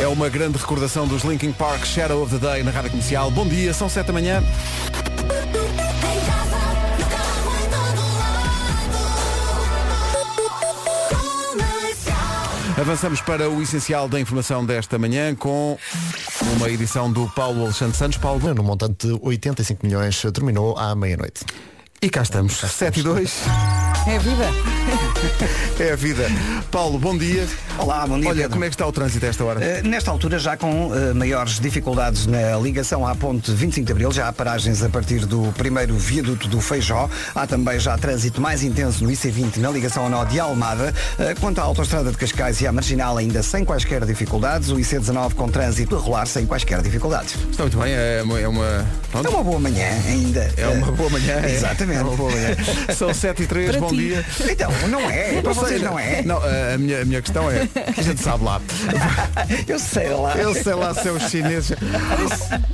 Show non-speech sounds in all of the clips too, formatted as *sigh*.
É uma grande recordação dos Linkin Park Shadow of the Day na Rádio Comercial. Bom dia, são 7 da manhã. Avançamos para o essencial da informação desta manhã com uma edição do Paulo Alexandre Santos. Paulo. No montante de 85 milhões terminou à meia-noite. E cá estamos, 7 e 2. É vida. *laughs* É a vida. Paulo, bom dia. Olá, bom dia. Olha, Pedro. como é que está o trânsito a esta hora? Uh, nesta altura, já com uh, maiores dificuldades na ligação à ponte 25 de Abril, já há paragens a partir do primeiro viaduto do Feijó. Há também já trânsito mais intenso no IC20 na ligação ao nó de Almada. Uh, quanto à autoestrada de Cascais e à Marginal, ainda sem quaisquer dificuldades. O IC19 com trânsito a rolar sem quaisquer dificuldades. Está muito bem, é uma. É uma, pronto. É uma boa manhã ainda. É uma boa manhã. é. Exatamente. É uma boa manhã. *laughs* São 7 e 3, Para bom ti. dia. Então, não é. Para vocês não é. Não, a minha, a minha questão é, a gente sabe lá. *laughs* Eu sei lá. Eu sei lá se é os chineses.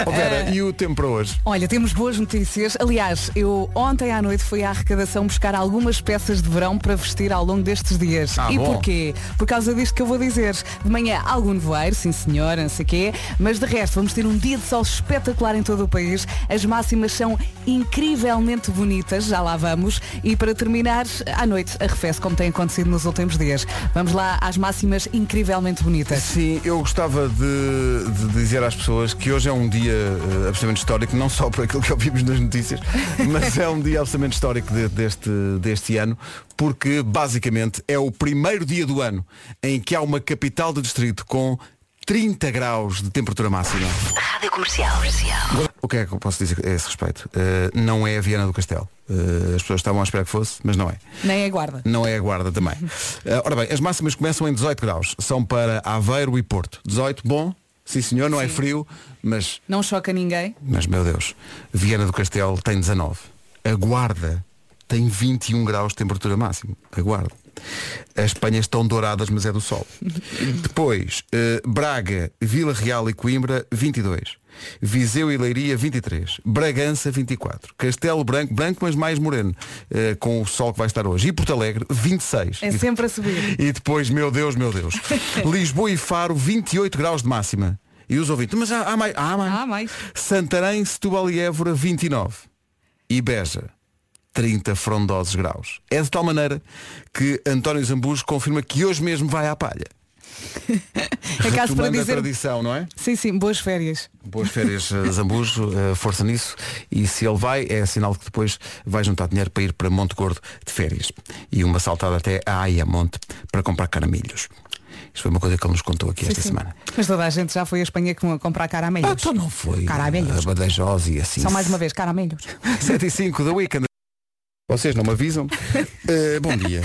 Oh, Vera, e o tempo para hoje? Olha, temos boas notícias. Aliás, eu ontem à noite fui à arrecadação buscar algumas peças de verão para vestir ao longo destes dias. Ah, e bom. porquê? Por causa disto que eu vou dizer. De manhã algum nevoeiro, sim senhora, não sei o quê, mas de resto vamos ter um dia de sol espetacular em todo o país. As máximas são incrivelmente bonitas, já lá vamos. E para terminar, à noite arrefece como tem acontecido nos últimos dias. Vamos lá às máximas incrivelmente bonitas. Sim, eu gostava de, de dizer às pessoas que hoje é um dia eh, absolutamente histórico, não só por aquilo que ouvimos nas notícias, *laughs* mas é um dia absolutamente histórico de- deste, deste ano, porque basicamente é o primeiro dia do ano em que há uma capital de distrito com 30 graus de temperatura máxima. Rádio Comercial. O que é que eu posso dizer a esse respeito? Eh, não é a Viana do Castelo. Eh, as pessoas estavam à espera que fosse, mas não é. Nem a guarda. Não é a guarda também. *laughs* Eh, ora bem, as máximas começam em 18 graus. São para Aveiro e Porto. 18, bom. Sim senhor, não é frio, mas, Não choca ninguém. mas meu Deus, Viana do Castelo tem 19. A Guarda tem 21 graus de temperatura máxima. A Guarda. As Espanhas estão douradas, mas é do sol. *laughs* Depois, eh, Braga, Vila Real e Coimbra, 22. Viseu e Leiria, 23. Bragança, 24. Castelo Branco, branco, mas mais moreno, eh, com o sol que vai estar hoje. E Porto Alegre, 26. É sempre a subir. e depois, meu Deus, meu Deus. *laughs* Lisboa e Faro, 28 graus de máxima. E os ouvintes, mas há, há mais. Há mais. Há mais. Santarém, Setúbal e Évora, 29. E Beja, 30 frondosos graus. É de tal maneira que António Zambujo confirma que hoje mesmo vai à palha. *laughs* É caso para Retomando a dizer. tradição, não é? Sim, sim, boas férias. Boas férias, eh, Zambujo, eh, força nisso. E se ele vai, é sinal de que depois vai juntar dinheiro para ir para Monte Gordo de férias. E uma saltada até a Ayamonte para comprar caramilhos. Isto foi uma coisa que ele nos contou aqui esta Sim. semana. Mas toda a gente já foi à Espanha com- comprar caramelhos. Ah, então não foi. Caramelhos. A Badajoz e assim. Só mais uma vez, caramelhos. *laughs* 7 e 5 da Weekend. Vocês não me avisam? *laughs* Eh, bom dia.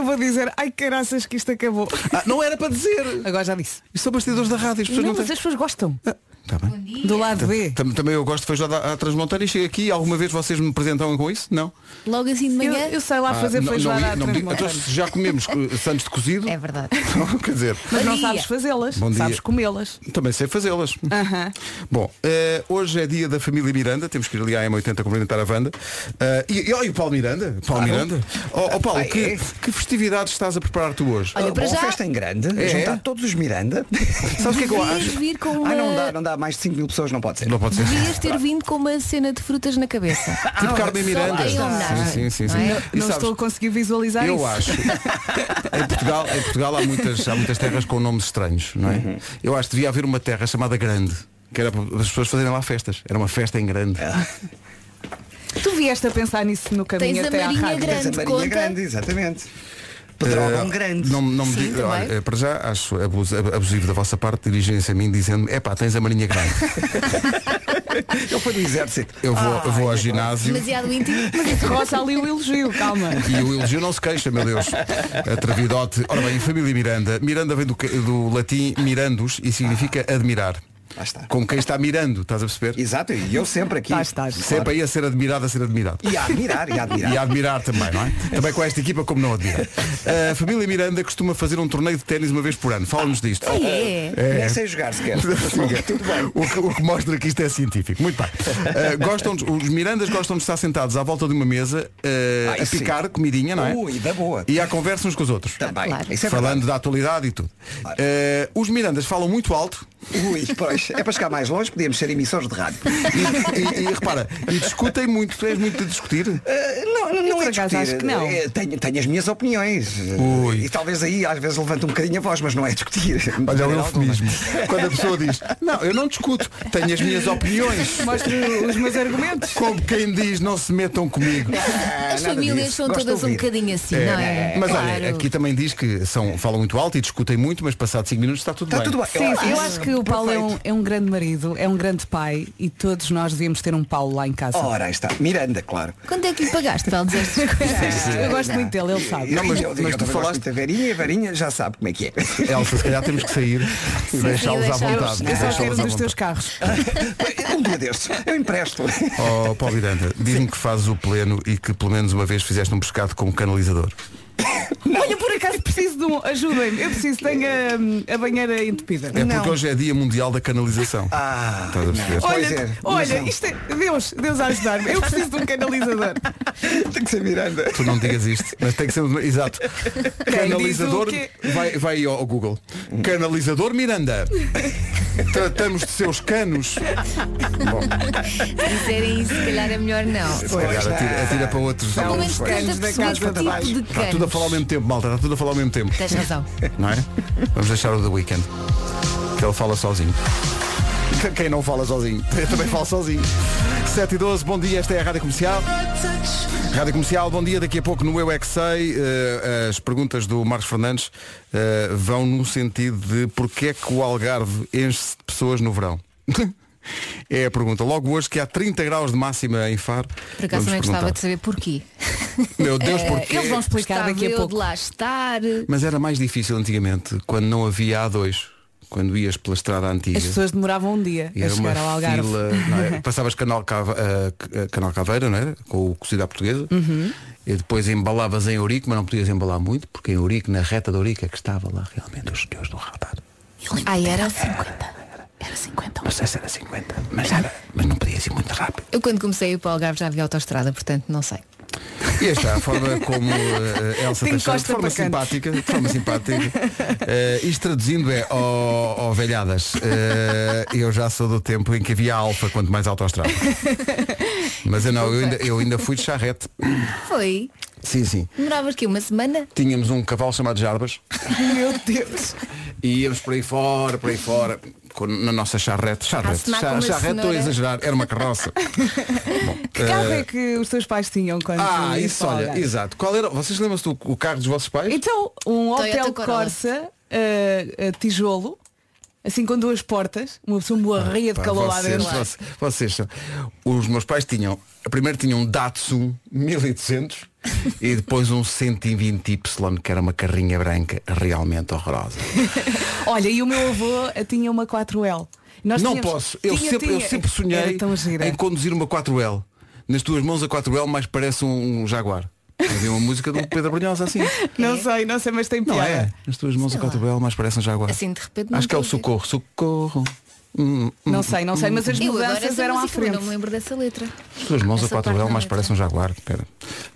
De dizer, ai caraças que isto acabou. Ah, não era para dizer. Agora já disse. Isto são bastidores da rádio. As pessoas Não, não, mas têm... as pessoas gostam. Tá bem. Do lado B. Tam- Também eu gosto de feijoada à à Transmontana e chego aqui. Alguma vez vocês me apresentam com isso? Não? Logo assim de Eu, manhã. eu sei lá fazer Ah, não, feijoada não, não. Então, já comemos eh, santos de cozido. É verdade. *laughs* Quer dizer, Mas não sabes fazê-las. Sabes comê-las. também sei fazê-las. Aham. Bom, eh, hoje é dia da família Miranda, temos que ir ali à M80 cumprimentar a Wanda. Eh, e, e, olha o Paulo Miranda. Paulo Miranda. Ó ó, Paulo, Ah, que, é? que festividades estás a preparar tu hoje? Olha, Ah, para bom, já- festa em grande, É? juntar todos os Miranda. *laughs* Sabes o que é que eu Devias acho? vir com uma. Ah, não dá, não dá, mais de 5 mil pessoas não pode ser. Não pode ser. Devias ter vindo com uma cena de frutas na cabeça. *laughs* Tipo Carmen só Miranda. em homenagem, Sim, sim, sim. sim. não é? E Não sabes, estou a conseguir visualizar Eu isso. acho. *laughs* em, Portugal, em Portugal há muitas, há muitas terras com nomes estranhos, não é? Uhum. Eu acho que devia haver uma terra chamada Grande, que era para as pessoas fazerem lá festas. Era uma festa em grande. Tu vieste a pensar nisso no caminho Tens a até à Marinha rádio. Grande. Tens a Marinha conta? Grande, exatamente. Pedrógão grande. Eh, Não, não me Sim, diga, olha, eh, para já acho abuso- abusivo da vossa parte dirigirem-se a mim dizendo, é pá, tens a Marinha Grande. Ele foi do exército. Eu vou, eu vou ao ginásio Demasiado íntimo. Mas *laughs* isso roça ali o elogio, calma. e o elogio não se queixa, meu Deus. Atrevidote. Ora bem, família Miranda. Miranda vem do, do latim mirandus e significa admirar. Lá está. Como quem está mirando, estás a perceber? Exato, e eu sempre aqui. Estás, estás. Sempre aí a ser admirado, a ser admirado. E a admirar, e a admirar. *laughs* E a admirar também, não é? Também com esta equipa como não admira. *laughs* A família Miranda costuma fazer um torneio de ténis uma vez por ano. Fala-nos disto. Ah, é? Nem sei jogar sequer. Tudo bem. O que, o que mostra que isto é científico. Muito bem. Uh, *laughs* gostam de- os Mirandas gostam de estar sentados à volta de uma mesa uh, Ah, a isso sim. picar comidinha, não é? Ui, da boa. E à conversa uns com os outros. Também. Claro. É Falando da atualidade e tudo. Uh, os Mirandas falam muito alto Ui, pois. É para chegar mais longe, podíamos ser emissores de rádio. e, e- e repara, e discutem muito. Tu és muito de discutir? Eh, não, não, não é discutir. acho que não. Eh, Tenho, tenho as minhas opiniões. Ui. E talvez aí às vezes levanta um bocadinho a voz, mas não é discutir. Olha o maneira alguma. eufemismo. Quando a pessoa diz, não, eu não discuto, tenho as minhas opiniões. *laughs* Mostro os meus argumentos. Como quem diz, não se metam comigo. Ah, As nada famílias disso. são Gosto todas um bocadinho assim, É, não é? Mas Claro. olha, aqui também diz que são, falam muito alto e discutem muito, mas passado 5 minutos está tudo Está bem. tudo bem. Sim, sim, eu acho que o Paulo é um, é um grande marido, é um grande pai e todos nós devíamos ter um Paulo lá em casa. Ora, aí está. Miranda, claro. Quanto é que lhe pagaste para ele dizer estas coisas? *laughs* eu gosto muito dele, ele sabe. Não, mas- mas tu falaste- da Verinha e a Varinha já sabe como é que é. Elsa, se calhar temos que sair *laughs* e deixá-los à vontade. Eu só quero um dos teus carros. um dia destes, eu empresto. Oh, Paulo Miranda, diz-me que fazes o pleno e que pelo menos uma vez fizeste um pescado como canalizador. *laughs* Olha, por acaso preciso de um. Ajudem-me. Eu preciso, tenho a, a banheira entupida. É porque Não. hoje é dia mundial da canalização. Ah, Estás a perceber? Pois Olha, é, olha, isto é. Deus, Deus a ajudar-me. Eu preciso de um canalizador. *laughs* tem que ser Miranda. Tu não digas isto, mas tem que ser um- exato. Canalizador diz o quê? vai, vai aí ao Google. Canalizador Miranda. Tratamos de seus canos. Bom, Se disserem isso, se calhar é melhor não. se calhar atira, atira para outros. Pelo menos os canos 30 da casa de tipo de Está tudo a falar ao mesmo tempo, malta, está tudo a falar ao mesmo tempo. Tens razão. *laughs* Não é? Vamos deixar o The Weekend. Que ele fala sozinho. Quem não fala sozinho? *laughs* Eu também falo sozinho. 7 e 12, bom dia, esta é a Rádio Comercial. Rádio Comercial, bom dia. Daqui a pouco no Eu É Que Sei, eh, as perguntas do Marcos Fernandes eh, vão no sentido de porque é que o Algarve enche-se de pessoas no verão. *laughs* é a pergunta. Logo hoje que há 30 graus de máxima em Faro. Por acaso também gostava de saber porquê. *laughs* Meu Deus, Eh, porquê? Eles vão explicar Gostava daqui a eu pouco. de lá estar. Mas era mais difícil antigamente, quando não havia A2, quando ias pela estrada antiga. As pessoas demoravam um dia E a era uma chegar ao Algarve. fila, não é? *laughs* passavas canal, Cava- eh, canal Caveira, não era? Com o cozido à portuguesa. Uhum. E depois embalavas em Eurico, mas não podias embalar muito, porque em Eurico, na reta de Eurico, é que estava lá realmente os senhores do radar. Ai, era 50. Era 50. Não sei se era 50, mas, era, mas não podias ir muito rápido. Eu quando comecei a ir para o Algarve já havia autostrada, portanto não sei. E esta a forma como eh, Elsa Tem Teixeira, de forma simpática, de forma simpática. eh, isto traduzindo é, ó ó velhadas, eh, eu já sou do tempo em que havia alfa quanto mais autoestrada. *laughs* Mas eu não, eu ainda, eu ainda fui de charrete. Foi. Sim, sim. Demoravas que uma semana? Tínhamos um cavalo chamado Jarbas *laughs* Meu Deus. e íamos por aí fora, por aí fora, na nossa charrete. Charrete, Char- charrete estou a exagerar, era uma carroça. *laughs* Bom, Que carro eh, é que os teus pais tinham quando Ah, isso, olha, exato. Qual era, vocês lembram-se do o carro dos vossos pais? Então, um Toyota hotel Corolla. Corsa, eh, tijolo, assim com duas portas, uma pessoa morria de Pá, calor lá dentro. vocês, vocês são- os meus pais tinham primeiro tinham um Datsun 1200 e depois um 120Y que era uma carrinha branca realmente horrorosa *laughs* Olha, e o meu avô eh, tinha uma 4L. Nós não tínhamos- posso eu Tinha, sempre eu tinha. sempre sonhei em conduzir uma 4L nas tuas mãos a 4L mais parece um, um Jaguar havia uma música do Pedro Brunhosa assim. *laughs* Não sei, não sei, mas tem não piada. é nas tuas mãos a 4L mais parece um Jaguar Assim de repente não acho que é o socorro socorro Hum. Não sei, não sei, mas as Eu mudanças eram à música, mas frente. não me lembro dessa letra. As tuas mãos a Essa 4L parte mais não é parece um Jaguar Espera.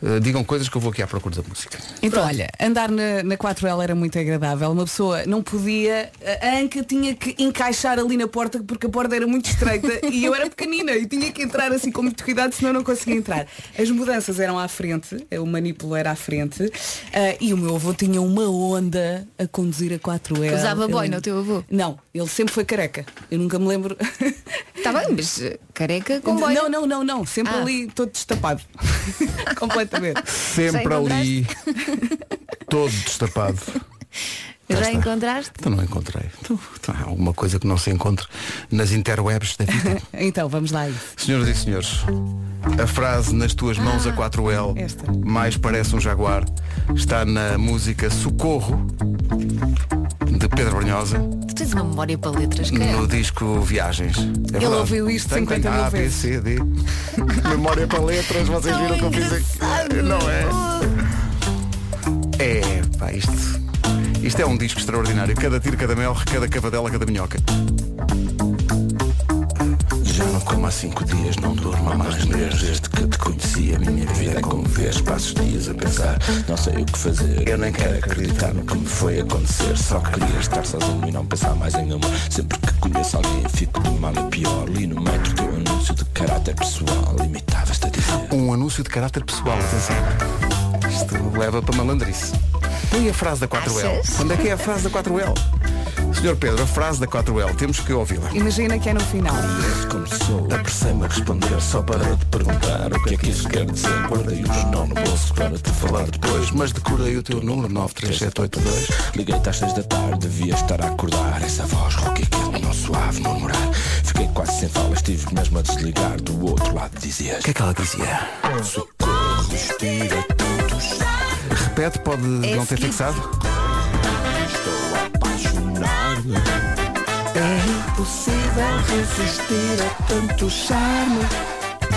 Uh, digam coisas que eu vou aqui à procura da música Então, olha, andar na, na 4L era muito agradável. Uma pessoa não podia, a anca tinha que encaixar ali na porta porque a porta era muito estreita *laughs* e eu era pequenina e tinha que entrar assim com muito cuidado, senão não conseguia entrar. As mudanças eram à frente, o manípulo era à frente ah, e o meu avô tinha uma onda a conduzir a 4L. Usava Ele- boina, o teu avô? Não, ele sempre foi careca. Eu nunca me lembro. Está bem, mas eh, careca com boina. Não, não, não, não. Sempre Ah. ali todo destapado. *laughs* Completamente. sempre ali todo destapado Já encontraste? então não encontrei então, então, há alguma coisa que não se encontra nas interwebs da vida *laughs* Então, vamos lá a isso. senhoras e senhores a frase nas tuas mãos a 4L esta. mais parece um jaguar está na música Socorro de Pedro Brunhosa Tu tens uma memória para letras, cara. no disco Viagens. É verdade. ouviu isto Tem, 50 tem mil A, B. C, D. *laughs* Memória para letras, vocês viram que eu fiz aqui. Não é? É, pá, isto. Isto é um disco extraordinário. Cada tiro, cada mel, cada cavadela, cada minhoca. Não como há cinco dias, não durmo há mais meses Desde que te conheci a minha vida é como vês Passo os dias a pensar, não sei o que fazer Eu nem quero acreditar no que me foi acontecer Só queria estar sozinho e não pensar mais em amor Sempre que conheço alguém fico de mal a pior Li no metro teu anúncio de caráter pessoal Limitavas-te a dizer Um anúncio de caráter pessoal, atenção. Isto leva para malandrice. E a frase da 4L? Achas? Quando é que é a frase da 4L? Senhor Pedro, a frase da 4L, temos que ouvi-la. Imagina que é no final. Começou, apressei-me a responder Só para te perguntar o que é que isso quer dizer Guardei o jornal no bolso para te falar depois Mas decorei o teu número 93782. Liguei-te às seis da tarde, devia estar a acordar Essa voz roquiquete, não suave murmurar Fiquei quase sem fala, estive mesmo a desligar Do outro lado dizias O que é que ela dizia? Socorro, estira tantos Repete, pode não ter fixado? Estou a É impossível resistir a tanto charme.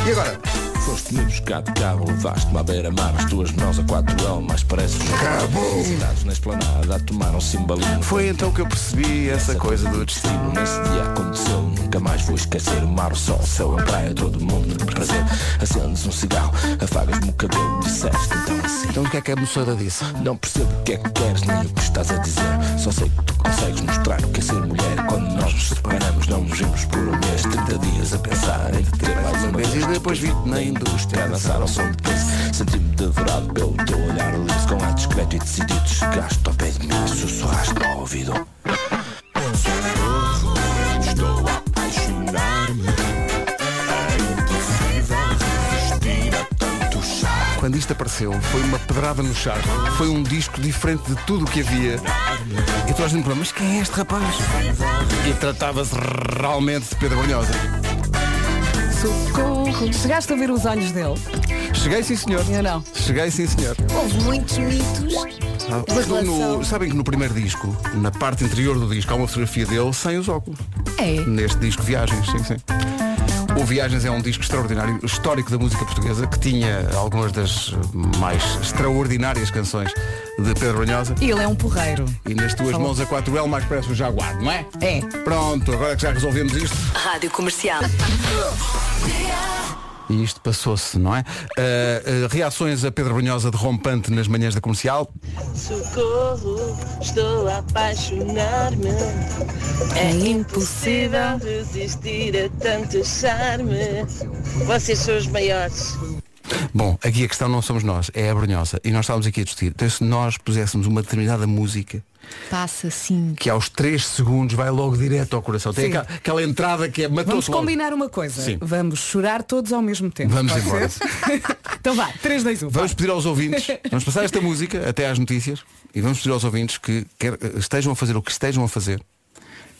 E agora? Foste-me buscar de cabo, levaste-me à beira-mar As tuas mãos a quatro L, mais parece um Sentados na esplanada a tomar um cimbalino Foi então que eu percebi essa coisa do destino. Nesse dia aconteceu, nunca mais vou esquecer O mar, o sol, o céu, a praia, todo mundo de prazer. Acendes um cigarro, afagas-me o cabelo Disseste então assim. Então o que é que a moçada disse? Não percebo o que é que queres nem o que estás a dizer. Só sei que tu consegues mostrar o que é ser mulher. Quando nós nos separamos não nos vimos por um mês 30 dias a pensar em te ter mais uma vez. E depois vi-te na indústria a dançar ao som de Prince Senti-me devorado pelo teu olhar liso Com ar discreto e decidido Chegaste ao pé de mim sussurraste ao ouvido Socorro, estou a apaixonar-me a Quando isto apareceu, foi uma pedrada no charco. Foi um disco diferente de tudo o que havia. E tu me mas quem é este rapaz? E tratava-se realmente de Pedro Brunhosa. Socorro. Chegaste a ver os olhos dele? Cheguei sim senhor. Eu não. Cheguei sim senhor. Houve muitos mitos. Ah, Mas no- sabem que no primeiro disco, na parte interior do disco, há uma fotografia dele sem os óculos. É. Neste disco Viagens, sim, sim. O Viagens é um disco extraordinário, histórico da música portuguesa, que tinha algumas das mais extraordinárias canções de Pedro Brunhosa. E ele é um porreiro. E nas tuas mãos a 4L mais parece um jaguar, não é? É. Pronto, agora que já resolvemos isto. Rádio Comercial. *laughs* E isto passou-se, não é? Ah, ah, reações a Pedro Brunhosa de rompante nas manhãs da comercial. Socorro, estou a apaixonar-me. É impossível resistir a tanto charme. Vocês são os maiores. Bom, aqui a questão não somos nós, é a Brunhosa. E nós estávamos aqui a discutir. Então se nós puséssemos uma determinada música Passa assim. que aos 3 segundos vai logo direto ao coração. Tem Sim. aquela, aquela entrada que é Vamos matou-se logo. combinar uma coisa. Sim. Vamos chorar todos ao mesmo tempo. Vamos Pode embora. *laughs* então vá, 3, 2, 1. Vamos pedir aos ouvintes, vamos passar esta música até às notícias e vamos pedir aos ouvintes que quer, estejam a fazer o que estejam a fazer,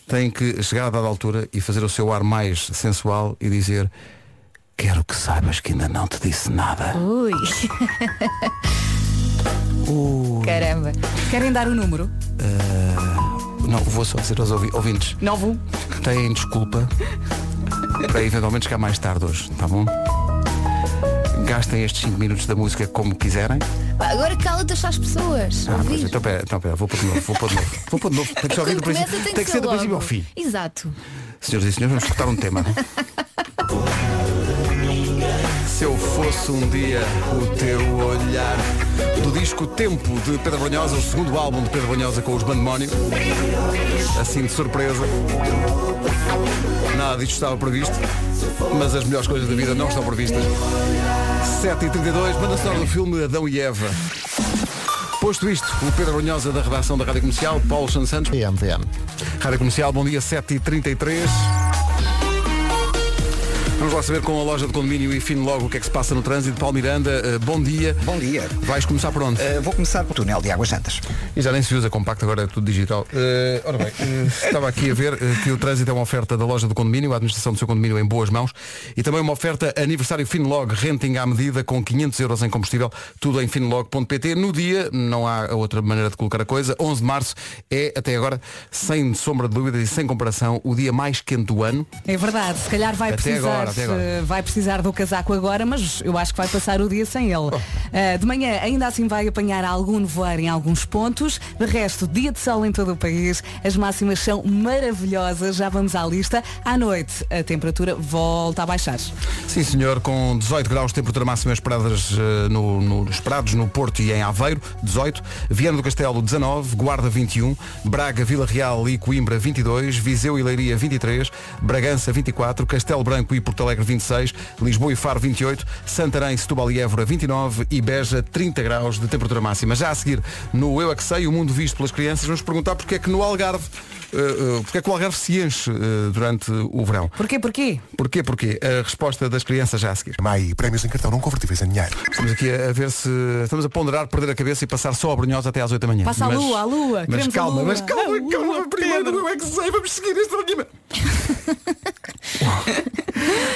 têm que chegar a dada altura e fazer o seu ar mais sensual e dizer quero que saibas que ainda não te disse nada. Ui. *laughs* Caramba. Querem dar o número? Não, vou só dizer aos ouvi- ouvintes, 91. têm desculpa para eventualmente chegar mais tarde hoje, tá bom? Gastem estes 5 minutos da música como quiserem. Pá, agora cala-te as pessoas. Ah, pois, então pera, então pera, vou pôr de novo, vou pôr de novo. Vou pôr de novo. Tem que ser ouvir do princípio. tem, Tem que ser do princípio ao fim. Exato. Senhoras e senhores, vamos cortar um tema. *laughs* Se eu fosse um dia o teu olhar do disco Tempo de Pedro Brunhosa, o segundo álbum de Pedro Brunhosa com os Bandemónio, assim de surpresa. Nada disto estava previsto, mas as melhores coisas da vida não estão previstas. 7h32, banda sonora do filme Adão e Eva. Posto isto, o Pedro Brunhosa da redação da Rádio Comercial, Paulo Santos VM. Rádio Comercial, bom dia 7h33. Vamos lá saber com a loja de condomínio e fim logo o que é que se passa no trânsito. Paulo Miranda, eh, bom dia. Bom dia. Vais começar por onde? Uh, vou começar pelo túnel de Águas Santas. E já nem se usa compacto, agora é tudo digital. Eh, ora bem, eh, estava aqui a ver que o trânsito é uma oferta da loja do condomínio, a administração do seu condomínio em boas mãos e também uma oferta aniversário Finlog, renting à medida com 500 euros em combustível, tudo em finlog.pt. No dia, não há outra maneira de colocar a coisa, 11 de março é, até agora, sem sombra de dúvidas e sem comparação, o dia mais quente do ano. É verdade, se calhar vai Até precisar, agora, vai precisar do casaco agora, mas eu acho que vai passar o dia sem Oh. ele. Eh, de manhã ainda assim vai apanhar algum nevoeiro em alguns pontos, de resto, dia de sol em todo o país, as máximas são maravilhosas, já vamos à lista. À noite a temperatura volta a baixar. Sim, senhor, com 18 graus de temperatura máxima esperadas no, no- esperados no Porto e em Aveiro, 18, Viana do Castelo 19, Guarda 21, Braga, Vila Real e Coimbra 22, Viseu e Leiria 23, Bragança 24, Castelo Branco e Porto Alegre 26, Lisboa e Faro 28, Santarém, Setúbal e Évora 29 e Beja 30 graus de temperatura máxima. Já a seguir, no Eu é que Sei, o mundo visto pelas crianças, vamos perguntar porque é que no Algarve, eh, porque é que o Algarve se enche eh, durante o verão. Porquê, porquê? Porquê? Porquê? A resposta das crianças já a seguir. Mai, prémios em cartão não convertíveis em dinheiro. Estamos aqui a, a ver se. Estamos a ponderar perder a cabeça e passar só a Brunhosa até às 8 da manhã. Passa a Mas- lua, a lua, Mas a calma, lua. mas calma, A lua, calma, primeiro eu é que sei, vamos seguir este programa. *laughs*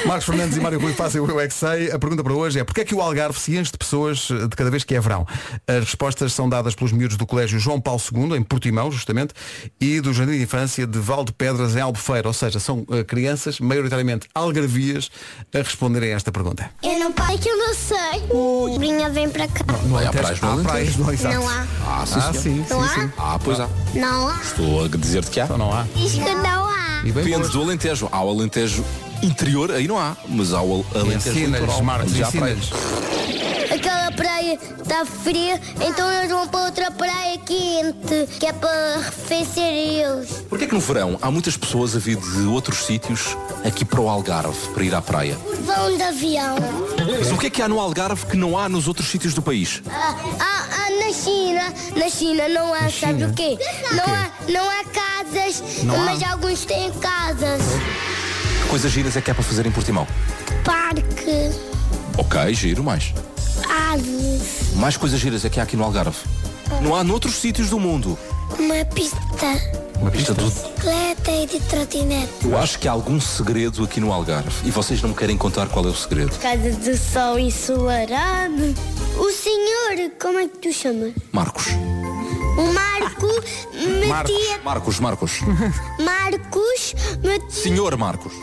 Marcos Fernandes e Mário Rui fazem o Eu é que sei. A pergunta para hoje é porquê é que o Algarve se enche de pessoas eh, de cada vez que é verão? As respostas são dadas pelos miúdos do Colégio João Paulo II, em Portimão, justamente, e do Jardim de Infância de Val de Pedras, em Albufeira. Ou seja, são eh, crianças, maioritariamente algarvias, a responderem a esta pergunta. Eu não pai que eu não sei. Brinha vem para cá. Não há praias no há praias, não, exato. Não há. Ah, sim, Ah, senhor. sim, Não sim, há? sim. Ah, pois há. Não há. Estou a dizer-te que há. Então não há. Diz que não há. E bem Depende posto. do Alentejo. Há o Alentejo interior, aí não há. Mas há o Alentejo litoral. Marcos, Já há ensina-lhes. Aquela praia está fria, então eles vão para outra praia quente, que é para arrefecer eles. Porquê é que no verão há muitas pessoas a vir de outros sítios aqui para o Algarve, para ir à praia? Vão de avião. Mas o que é que há no Algarve que não há nos outros sítios do país? Ah, ah, na China, na China não há, sabe o quê? Não há, não há casas, mas alguns têm casas. Que coisas giras é que há para fazer em Portimão? Parque, Ok, giro, mais. aves, Mais coisas giras é que há aqui no Algarve. Não há noutros sítios do mundo. Uma pista, Uma pista do... bicicleta e de trotinete. Eu acho que há algum segredo aqui no Algarve e vocês não me querem contar qual é o segredo. Casa do sol ensolarado. O senhor, como é que tu chamas? Marcos. O Marco metia. Marcos, Marcos. Marcos metia. Senhor Marcos.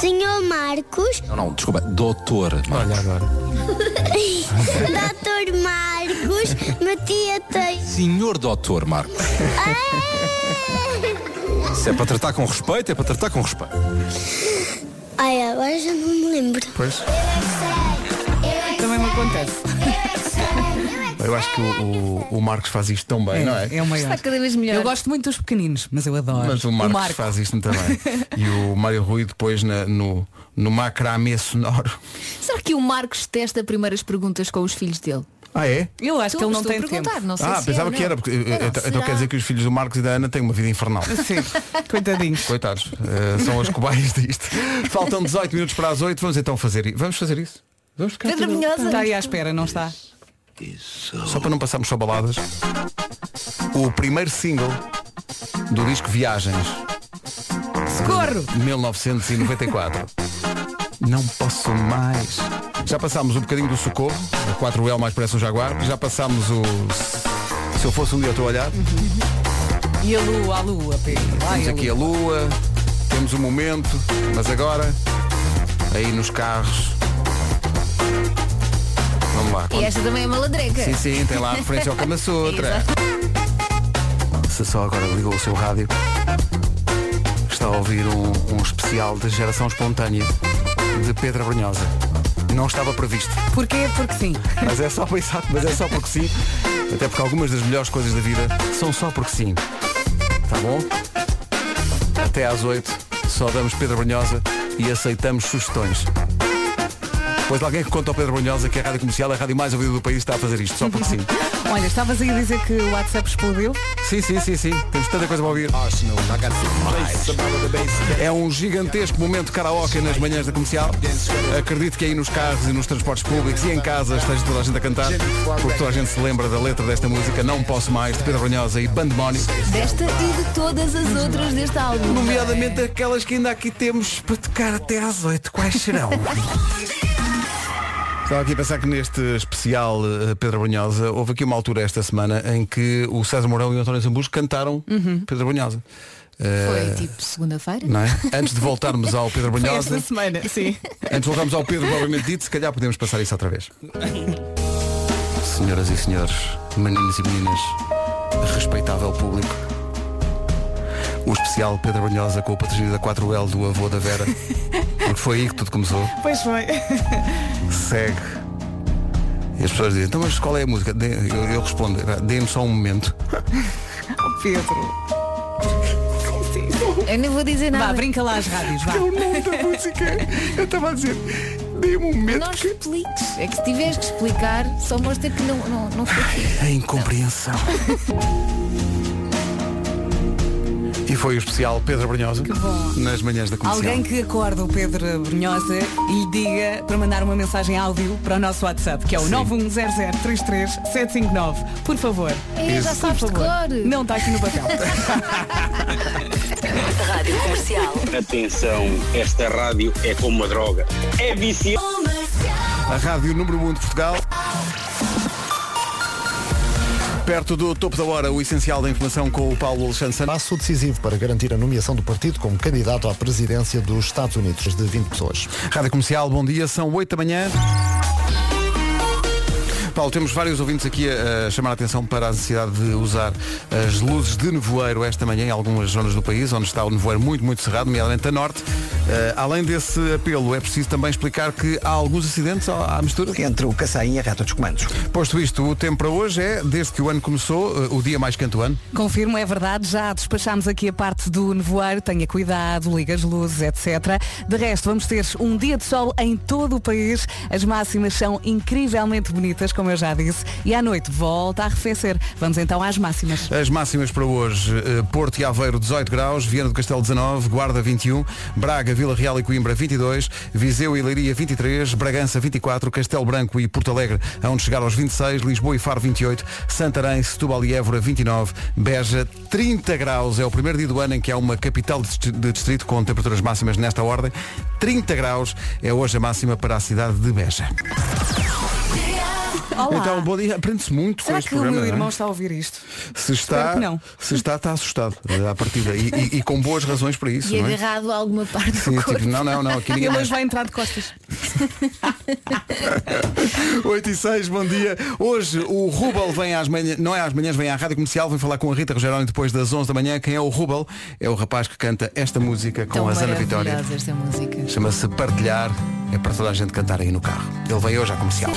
Senhor Marcos, Não, não, desculpa. Doutor Marcos. Olha agora. *laughs* Doutor Marcos metia texto. Senhor Doutor Marcos. Se é para tratar com respeito, é para tratar com respeito. Ai, agora já não me lembro. Pois. Também me acontece. Eu acho que o, o- o Marcos faz isto tão bem, não é? É o maior. Está cada vez melhor. Eu gosto muito dos pequeninos, mas eu adoro. Mas o Marcos Marco. faz isto bem. *laughs* E o Mário Rui depois na- no, no macramê sonoro. Será que o Marcos testa primeiras perguntas com os filhos dele? Ah, é? Eu acho que ele não Estou a tem perguntar, tempo. não sei Ah, se pensava é que era, não. porque eh, Não, então, então será? quer dizer que os filhos do Marcos e da Ana têm uma vida infernal. *laughs* Sim, coitadinhos. Coitados, eh, são as cobaias disto. Faltam 18 minutos para as 8, vamos então fazer isso. Vamos fazer isso? Vamos ficar Pedro. Está aí à espera, não está? Só para não passarmos só baladas. O primeiro single do disco Viagens, Socorro! 1994. Não posso mais. Já passámos um bocadinho do Socorro, a 4L mais parece um Jaguar. Já passámos o Se eu fosse um dia eu estou a olhar. E a lua, a lua, Pedro. Ai, Temos aqui a lua, temos o momento, mas agora, aí nos carros. Vamos lá. E esta também é malandreca. Sim, sim, tem lá a referência ao Kama Sutra. *laughs* Se só agora ligou o seu rádio, está a ouvir um, um especial de geração espontânea de Pedro Brunhosa. Não estava previsto, Porquê? Porque sim. mas é só *laughs* pensar, mas é só porque sim. Até porque algumas das melhores coisas da vida são só porque sim. Tá bom? Até às 8, só damos Pedro Brunhosa e aceitamos sugestões. Pois alguém que conta ao Pedro Brunhosa que a rádio comercial, é a rádio mais ouvida do país, está a fazer isto, só porque sim. *laughs* Olha, estavas aí a dizer que o WhatsApp explodiu? Sim, sim, sim, sim. Temos tanta coisa para ouvir. É um gigantesco momento de karaoke nas manhãs da comercial. Acredito que aí nos carros e nos transportes públicos e em casa esteja toda a gente a cantar, porque toda a gente se lembra da letra desta música, Não Posso Mais, de Pedro Brunhosa e Bandemónio. Desta e de todas as outras deste álbum. Nomeadamente aquelas que ainda aqui temos para tocar até às 8. Quais serão? *laughs* Estava aqui a pensar que neste especial eh, Pedro Brunhosa houve aqui uma altura esta semana em que o César Mourão e o António Zambujo cantaram Pedro Brunhosa. Eh, Foi tipo segunda-feira? não é? Antes de voltarmos ao Pedro *laughs* Foi Brunhosa, esta semana, sim. antes de voltarmos ao Pedro propriamente dito, se calhar podemos passar isso outra vez. Senhoras e senhores, meninos e meninas, respeitável público. O especial Pedro Brunhosa com o patrocínio da 4L do avô da Vera. *laughs* Porque foi aí que tudo começou. Pois foi. segue. E as pessoas dizem, então mas qual é a música? Eu, eu respondo, dê-me só um momento. *laughs* Pedro. Eu nem vou dizer nada. Vá, brinca lá as rádios, vá. É o nome da música. Eu estava a dizer, dê-me um momento. Não expliques. É que se tiveres que explicar, só mostra que não, não, não foi aqui. A incompreensão. *laughs* E foi o especial Pedro Brunhosa bom. nas manhãs da comercial. Alguém que acorda o Pedro Brunhosa e lhe diga para mandar uma mensagem áudio para o nosso WhatsApp, que é o 910033759. Por favor. É, já Por sabes de favor. cor. Não está aqui no papel. *laughs* Rádio Comercial. Atenção, esta rádio é como uma droga. É viciante. A rádio número 1 de Portugal. Perto do topo da hora, o essencial da informação com o Paulo Alexandre Santos. Passo decisivo para garantir a nomeação do partido como candidato à presidência dos Estados Unidos de 20 pessoas. Rádio Comercial, bom dia, são 8 da manhã. Paulo, temos vários ouvintes aqui a, a chamar a atenção para a necessidade de usar as luzes de nevoeiro esta manhã em algumas zonas do país, onde está o nevoeiro muito, muito cerrado, nomeadamente a norte. Eh, além desse apelo, é preciso também explicar que há alguns acidentes à, à mistura. Entre o Caçaim e a Reta dos Comandos. Posto isto, o tempo para hoje é, desde que o ano começou, eh, o dia mais quente do ano. Confirmo, é verdade, já despachámos aqui a parte do nevoeiro, tenha cuidado, liga as luzes, etc. De resto, vamos ter um dia de sol em todo o país. As máximas são incrivelmente bonitas, como eu já disse, e à noite volta a arrefecer. Vamos então às máximas. As máximas para hoje, eh, Porto e Aveiro 18 graus, Viana do Castelo 19, Guarda 21, Braga, Vila Real e Coimbra 22, Viseu e Leiria 23, Bragança 24, Castelo Branco e Porto Alegre onde chegar aos 26, Lisboa e Faro 28, Santarém, Setúbal e Évora 29, Beja 30 graus, é o primeiro dia do ano em que há uma capital de distrito com temperaturas máximas nesta ordem, 30 graus é hoje a máxima para a cidade de Beja. Olá. Então, bom dia, aprende-se muito com Será este que o programa. meu não é? irmão está a ouvir isto? Se Espero está, que não. se está, está assustado eh, à partida. E, e- e com boas razões para isso, E não é? agarrado a alguma parte Sim, do corpo. tipo, não, não, não, aqui ninguém Ele mais. hoje vai entrar de costas. *laughs* 8 e 6, bom dia. Hoje o Rubel vem às manhãs, não é às manhãs, vem à Rádio Comercial, vem falar com a Rita Rogeroni depois das 11 da manhã. Quem é o Rubel? É o rapaz que canta esta música com Tão a Zana Vitória. maravilhosa esta música. Chama-se Partilhar. É para toda a gente cantar aí no carro. Ele vem hoje à comercial.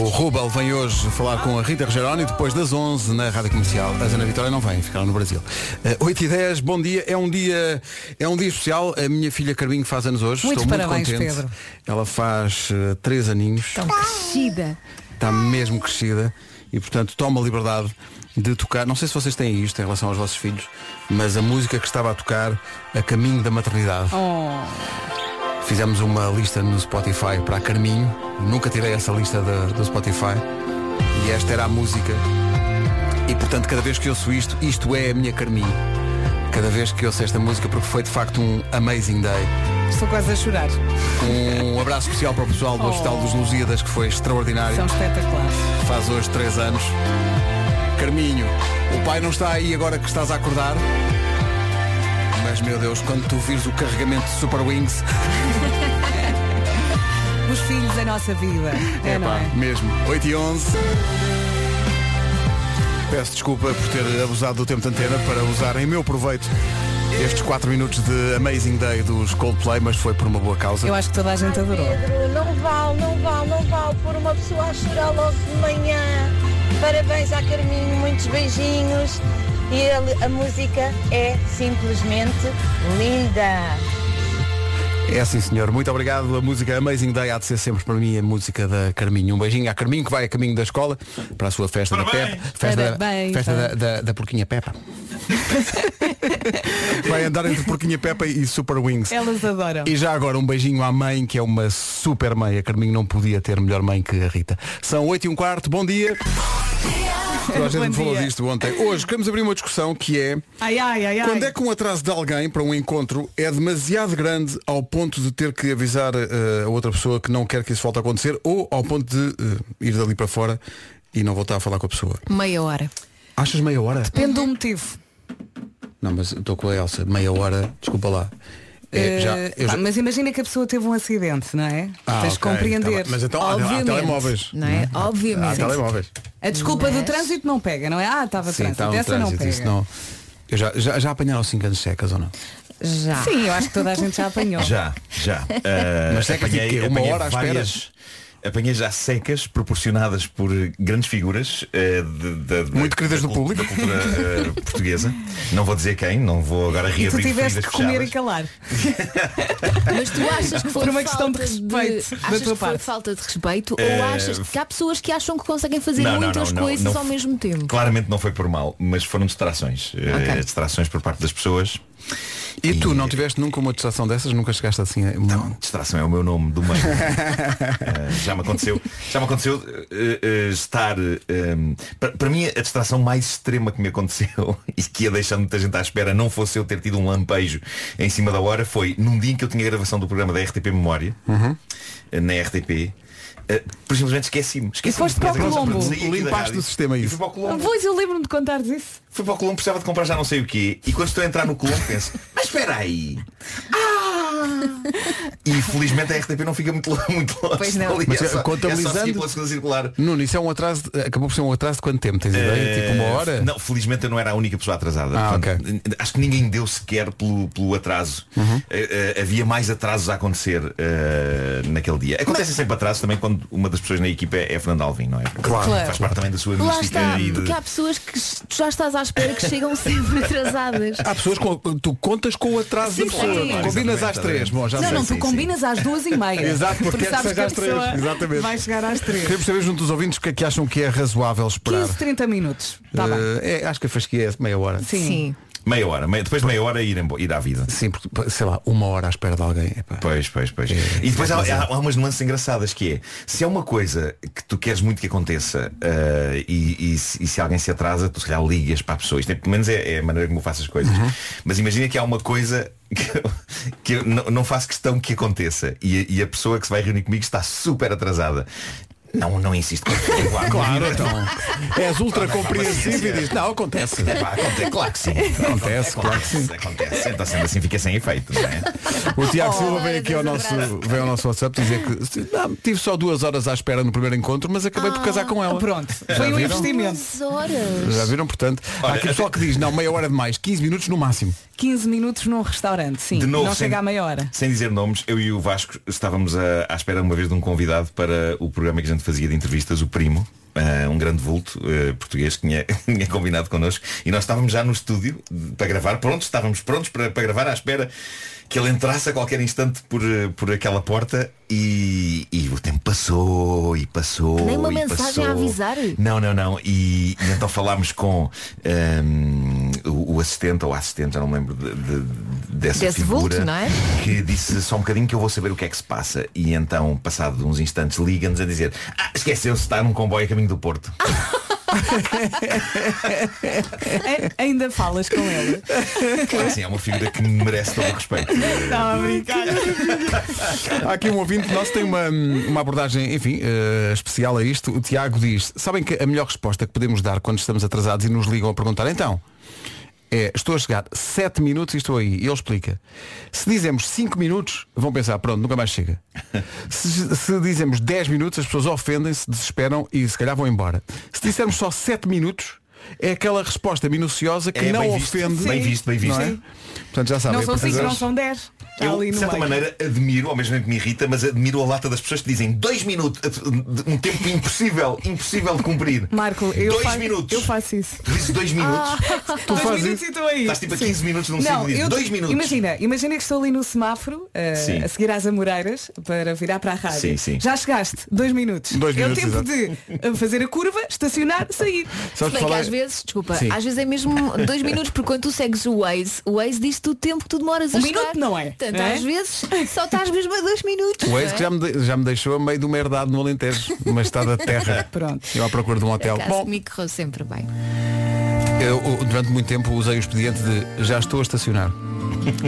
O Rubel vem hoje falar com a Rita Rogeroni depois das 11 na Rádio Comercial. A Zana Vitória não vem, ficaram no Brasil. Eh, 8 e 10, bom dia. É um dia, é um dia especial. A minha filha Carminho faz anos hoje. Muitos Estou parabéns, muito contente. Pedro. Ela faz 3 aninhos. Tão crescida. Está mesmo crescida e portanto toma a liberdade de tocar. Não sei se vocês têm isto em relação aos vossos filhos, mas a música que estava a tocar a caminho da maternidade. Oh. Fizemos uma lista no Spotify para a Carminho. Nunca tirei essa lista da- do Spotify. E esta era a música. E portanto, cada vez que ouço isto, isto é a minha Carminho. Cada vez que ouço esta música, porque foi de facto um amazing day. Estou quase a chorar. Um abraço especial para o pessoal do Oh. Hospital dos Lusíadas, que foi extraordinário. São espetaculares. Faz hoje 3 anos. Carminho, o pai não está aí agora que estás a acordar. Mas meu Deus, quando tu vires o carregamento de Super Wings, *laughs* Os filhos da nossa vida. É, não pá, é? mesmo. 8 e 11. Peço desculpa por ter abusado do tempo de antena para usar em meu proveito estes 4 minutos de Amazing Day dos Coldplay, mas foi por uma boa causa. Eu acho que toda a gente adorou. Pedro, não vale, não vale, não vale por uma pessoa a chorar logo de manhã. Parabéns à Carminho, muitos beijinhos. E ele- a música é simplesmente linda. É sim, senhor. Muito obrigado. A música Amazing Day há de ser sempre para mim a música da Carminho. Um beijinho à Carminho que vai a caminho da escola para a sua festa da Pepa. Festa, Parabéns. festa da, da, da porquinha Pepa. *laughs* vai andar entre porquinha Pepa e Super Wings. Elas adoram. E já agora um beijinho à mãe, que é uma super mãe. A Carminho não podia ter melhor mãe que a Rita. São 8 e um quarto, bom dia. Toda a gente falou disto ontem. Hoje queremos abrir uma discussão que é Ai, ai, ai, ai. quando é que um atraso de alguém para um encontro é demasiado grande ao ponto de ter que avisar eh, a outra pessoa que não quer que isso volte a acontecer ou ao ponto de eh, ir dali para fora e não voltar a falar com a pessoa? Meia hora. Achas meia hora? Depende do motivo. Não, mas estou com a Elsa. Meia hora, desculpa lá. É, já- eu pá, já- Mas imagina que a pessoa teve um acidente, não é? Ah, Tens de ok, compreender. tá mas então há- há Obviamente. telemóveis. Não é? Há Obviamente. telemóveis. A desculpa do Mas- trânsito não pega, não é? Ah, estava trânsito. um Essa não trânsito, pega. isso não. Eu já, já, já apanharam 5 anos secas ou não? Já. Sim, eu acho que toda a gente já apanhou. Já, já. Ah, *laughs* Mas secas tipo quê? Uma apanhei hora à espera? várias- Apanhei já secas proporcionadas por grandes figuras eh, de- de- de- Muito queridas da do público. da cultura eh, portuguesa. Não vou dizer quem, não vou agora E tu reabrir tiveste que comer fechadas. e calar. *laughs* Mas tu achas que foi Por uma questão de respeito da achas que foi parte? falta de respeito Eh, ou achas que há pessoas que acham que conseguem fazer Não, muitas não, não, coisas não ao mesmo tempo? Claramente não foi por mal, mas foram distrações. Eh, Ok. distrações por parte das pessoas. E, tu não tiveste nunca uma distração dessas? Nunca chegaste assim? a- Não, distração é o meu nome do meio. *laughs* Eh, já me aconteceu, já me aconteceu eh, eh, estar. eh, para, mim a distração mais extrema que me aconteceu *laughs* e que ia deixando muita gente à espera não fosse eu ter tido um lampejo em cima da hora foi num dia em que eu tinha gravação do programa da RTP Memória eh, na RTP. Eh, por simplesmente esqueci-me. esqueci foste para o Colombo? Limpaste o sistema isso. fui para o Colombo. Pois eu lembro-me de contar isso. Fui para o Colombo, precisava de comprar já não sei o quê. E quando estou a entrar no Colombo penso, mas espera aí. Ah! E felizmente a RTP não fica muito, *laughs* muito longe. Pois não. Mas, é só, contabilizando- é só seguir pela segunda circular. Nuno, isso é um atraso, de- acabou por ser um atraso de quanto tempo? Tens ideia? Tipo uma hora? Não, felizmente eu não era a única pessoa atrasada. Ah, Portanto, Acho que ninguém deu sequer pelo, pelo atraso. Uhum. Eh, havia mais atrasos a acontecer eh, naquele dia. Acontecem sempre atrasos também quando uma das pessoas na equipa é, é Fernando Alvim, não é? Claro. Faz parte também da sua Lá mística está, e de... porque há pessoas que tu já estás à espera que chegam sempre *laughs* atrasadas. Há pessoas com. Tu contas com o atraso Sim, da pessoa. sim. Combinas às três. Bom, já não, não, tu combinas às duas e meia. *laughs* Exato, porque quer que seja às três. Exatamente. Vai chegar às três. Queremos saber junto dos ouvintes o que é que acham que é razoável esperar. 15, 30 minutos. Tá bem. Eh, é, acho que a fasquia é meia hora. Sim. Sim. Meia hora, meia- depois de meia hora ir, ir à vida. Sim, porque, sei lá, uma hora à espera de alguém. Epá. Pois, pois, pois. É, e depois é há, há- há umas nuances engraçadas que é, se é uma coisa que tu queres muito que aconteça eh, e, e se, e se alguém se atrasa, tu se calhar ligas para a pessoa. Isto é, pelo menos é, é a maneira como eu faço as coisas. Uhum. Mas imagina que há uma coisa que eu, que eu não, não faço questão que aconteça e, e a pessoa que se vai reunir comigo está super atrasada. Não, não insisto. *laughs* Claro, Claro, então. És ultra compreensivo e dizes, não, acontece. Pá, acontece, claro que sim. Acontece, claro que sim. Acontece. Então sendo assim fica sem efeito, não é? O Tiago Oh, Silva veio aqui ao nosso, veio ao nosso WhatsApp dizer que não, tive só duas horas à espera no primeiro encontro, mas acabei por casar com ela. Ah, Pronto. Foi um investimento. Duas horas. Já viram, portanto, há Olha, aqui pessoal que diz, não, meia hora é demais, 15 minutos no máximo. 15 minutos num restaurante, sim. De novo, não sem, chega à meia hora. sem dizer nomes, eu e o Vasco estávamos a- à espera uma vez de um convidado para o programa que a gente fazia de entrevistas, o Primo. ah, um grande vulto ah, português que tinha, *laughs* tinha combinado connosco e nós estávamos já no estúdio para gravar, prontos, estávamos prontos para, para gravar à espera que ele entrasse a qualquer instante por, ah, por aquela porta e, e o tempo passou e passou Nem uma e mensagem passou. a avisar? não, não, não. E, e então falámos com ahm, o, o assistente ou a assistente, já não me lembro de, de- dessa Desse figura, vulto, não é? que disse só um bocadinho que eu vou saber o que é que se passa. E então, passado uns instantes, liga-nos a dizer ah, esqueceu-se de estar num comboio a caminho do Porto. É, *laughs* ainda falas com ele. Claro, assim, é uma figura que merece todo o respeito. Estava a brincar. Há aqui um ouvinte nosso tem uma, uma abordagem, enfim, eh, especial a isto. O Tiago diz, sabem que a melhor resposta que podemos dar quando estamos atrasados e nos ligam a perguntar, então, é, estou a chegar 7 minutos e estou aí. E ele explica. Se dizemos 5 minutos, vão pensar, pronto, nunca mais chega. *laughs* Se, se dizemos 10 minutos, as pessoas ofendem-se, desesperam e se calhar vão embora. Se dissermos só 7 minutos, é aquela resposta minuciosa que É, não bem visto, ofende. bem visto, bem visto. Não, é? Portanto, já sabem. Não são a partir 5, de não são 10. Eu, ali de no certa meio. maneira, admiro, ao mesmo tempo que me irrita, mas admiro a lata das pessoas que dizem dois minutos, um tempo impossível, *laughs* impossível de cumprir. Marco, eu, Dois faço, minutos. eu faço isso. Dizes dois minutos. Tu dois minutos e estou aí. Estás tipo a Sim. 15 minutos num Não, eu- dois minutos. Imagina, imagina que estou ali no semáforo uh, a seguir às Amoreiras para virar para a rádio. Sim, sim. Já chegaste, dois minutos. Dois é minutos, o tempo de uh, fazer a curva, estacionar, sair. Se bem que às vezes, desculpa, Sim. às vezes é mesmo dois minutos, porque quando tu segues o Waze, o Waze diz-te o tempo que tu demoras a Um chegar. minuto não é? Portanto, É? às vezes só estás mesmo a dois minutos. O ex é? que já me, de- já me deixou a meio de uma herdade no Alentejo, uma estrada de terra. *laughs* Pronto. Eu à procura de um hotel. Acaso Bom, comigo correu sempre bem. eu eu, durante muito tempo usei o expediente de já estou a estacionar.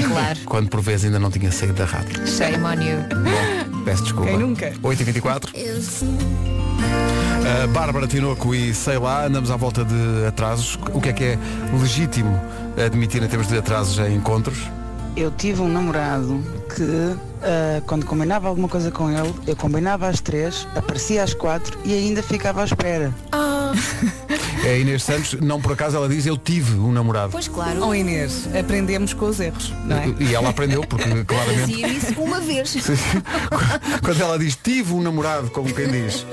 Claro. *laughs* Quando por vezes ainda não tinha saído da rádio. Shame on you. Bom, peço desculpa. Quem nunca? 8h24. A Bárbara Tinoco e sei lá, andamos à volta de atrasos. O que é que é legítimo admitir em termos de atrasos em encontros? Eu tive um namorado que ah, quando combinava alguma coisa com ele, eu combinava às três, aparecia às quatro e ainda ficava à espera. Ah, É a Inês Santos, não por acaso ela diz eu tive um namorado. pois claro. Oh Inês, aprendemos com os erros, não é? E ela aprendeu, porque claramente. Fazia isso uma vez. *laughs* Quando ela diz tive um namorado, como quem diz.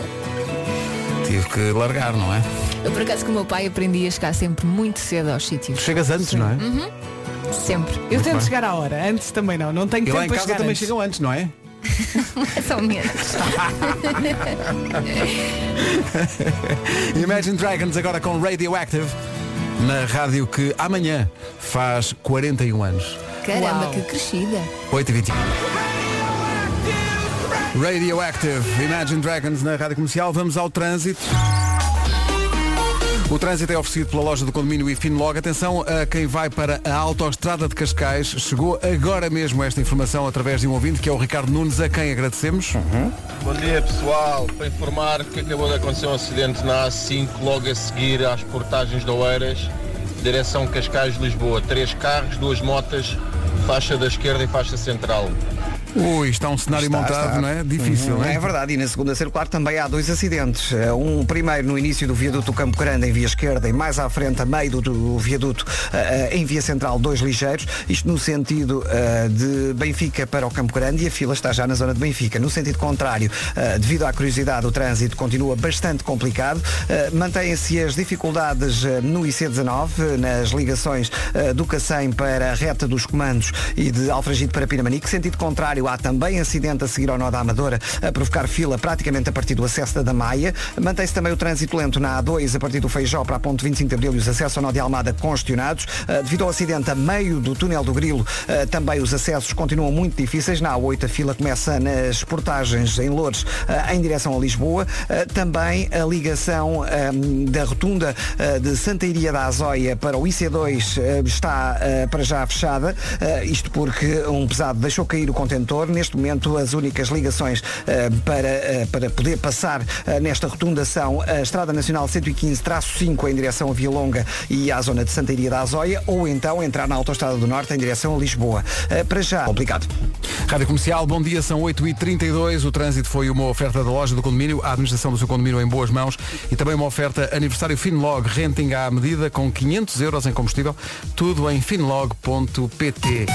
Tive que largar, não é? Eu por acaso com o meu pai aprendi a chegar sempre muito cedo aos sítios. Tu chegas antes, não é? Uhum. Sempre. Eu tento bem. chegar à hora, antes também não, não tenho E tempo lá em para casa chegar também antes. chegam antes, não é? *laughs* São menos. *laughs* Imagine Dragons agora com Radioactive na rádio que amanhã faz 41 anos. Caramba, Uau. que crescida. 8h20. Radioactive, Imagine Dragons na rádio comercial. Vamos ao trânsito. O trânsito é oferecido pela loja do condomínio e Finlog. Atenção a quem vai para a autoestrada de Cascais. Chegou agora mesmo esta informação através de um ouvinte que é o Ricardo Nunes, a quem agradecemos. Bom dia pessoal, para informar que acabou de acontecer um acidente na A5 logo a seguir às portagens de Oeiras, direção Cascais-Lisboa. Três carros, duas motas, faixa da esquerda e faixa central. Ui, está um cenário Está, montado, está. não é? Difícil, Uhum, não é? É verdade, e na segunda circular também há dois acidentes. Eh, Um primeiro no início do viaduto Campo Grande em via esquerda e mais à frente, a meio do, do viaduto eh, eh, em via central, dois ligeiros. Isto no sentido de Benfica para o Campo Grande e a fila está já na zona de Benfica. No sentido contrário, devido à curiosidade, o trânsito continua bastante complicado. Mantêm-se as dificuldades no IC19, eh, nas ligações do Cacém para a reta dos comandos e de Alfragide para Pinamanique. Sentido contrário, há também acidente a seguir ao nó da Amadora, a provocar fila praticamente a partir do acesso da Maia. Mantém-se também o trânsito lento na A2, a partir do Feijó para a ponte 25 de Abril e os acessos ao nó de Almada congestionados. Uh, devido ao acidente a meio do túnel do Grilo, uh, também os acessos continuam muito difíceis. Na A8 a fila começa nas portagens em Lourdes uh, em direção a Lisboa. Também a ligação da rotunda de Santa Iria da Azóia para o IC2 uh, está para já fechada. Isto porque um pesado deixou cair o contentor. Neste momento as únicas ligações uh, para, uh, para poder passar uh, nesta rotunda são a Estrada Nacional 115-5 em direção a Via Longa e à zona de Santa Iria da Azóia ou então entrar na Autostrada do Norte em direção a Lisboa. Para já, complicado. Rádio Comercial, bom dia, são 8h32. O trânsito foi uma oferta da loja do condomínio, a administração do seu condomínio em boas mãos e também uma oferta aniversário Finlog, renting à medida com 500 euros em combustível, tudo em finlog.pt.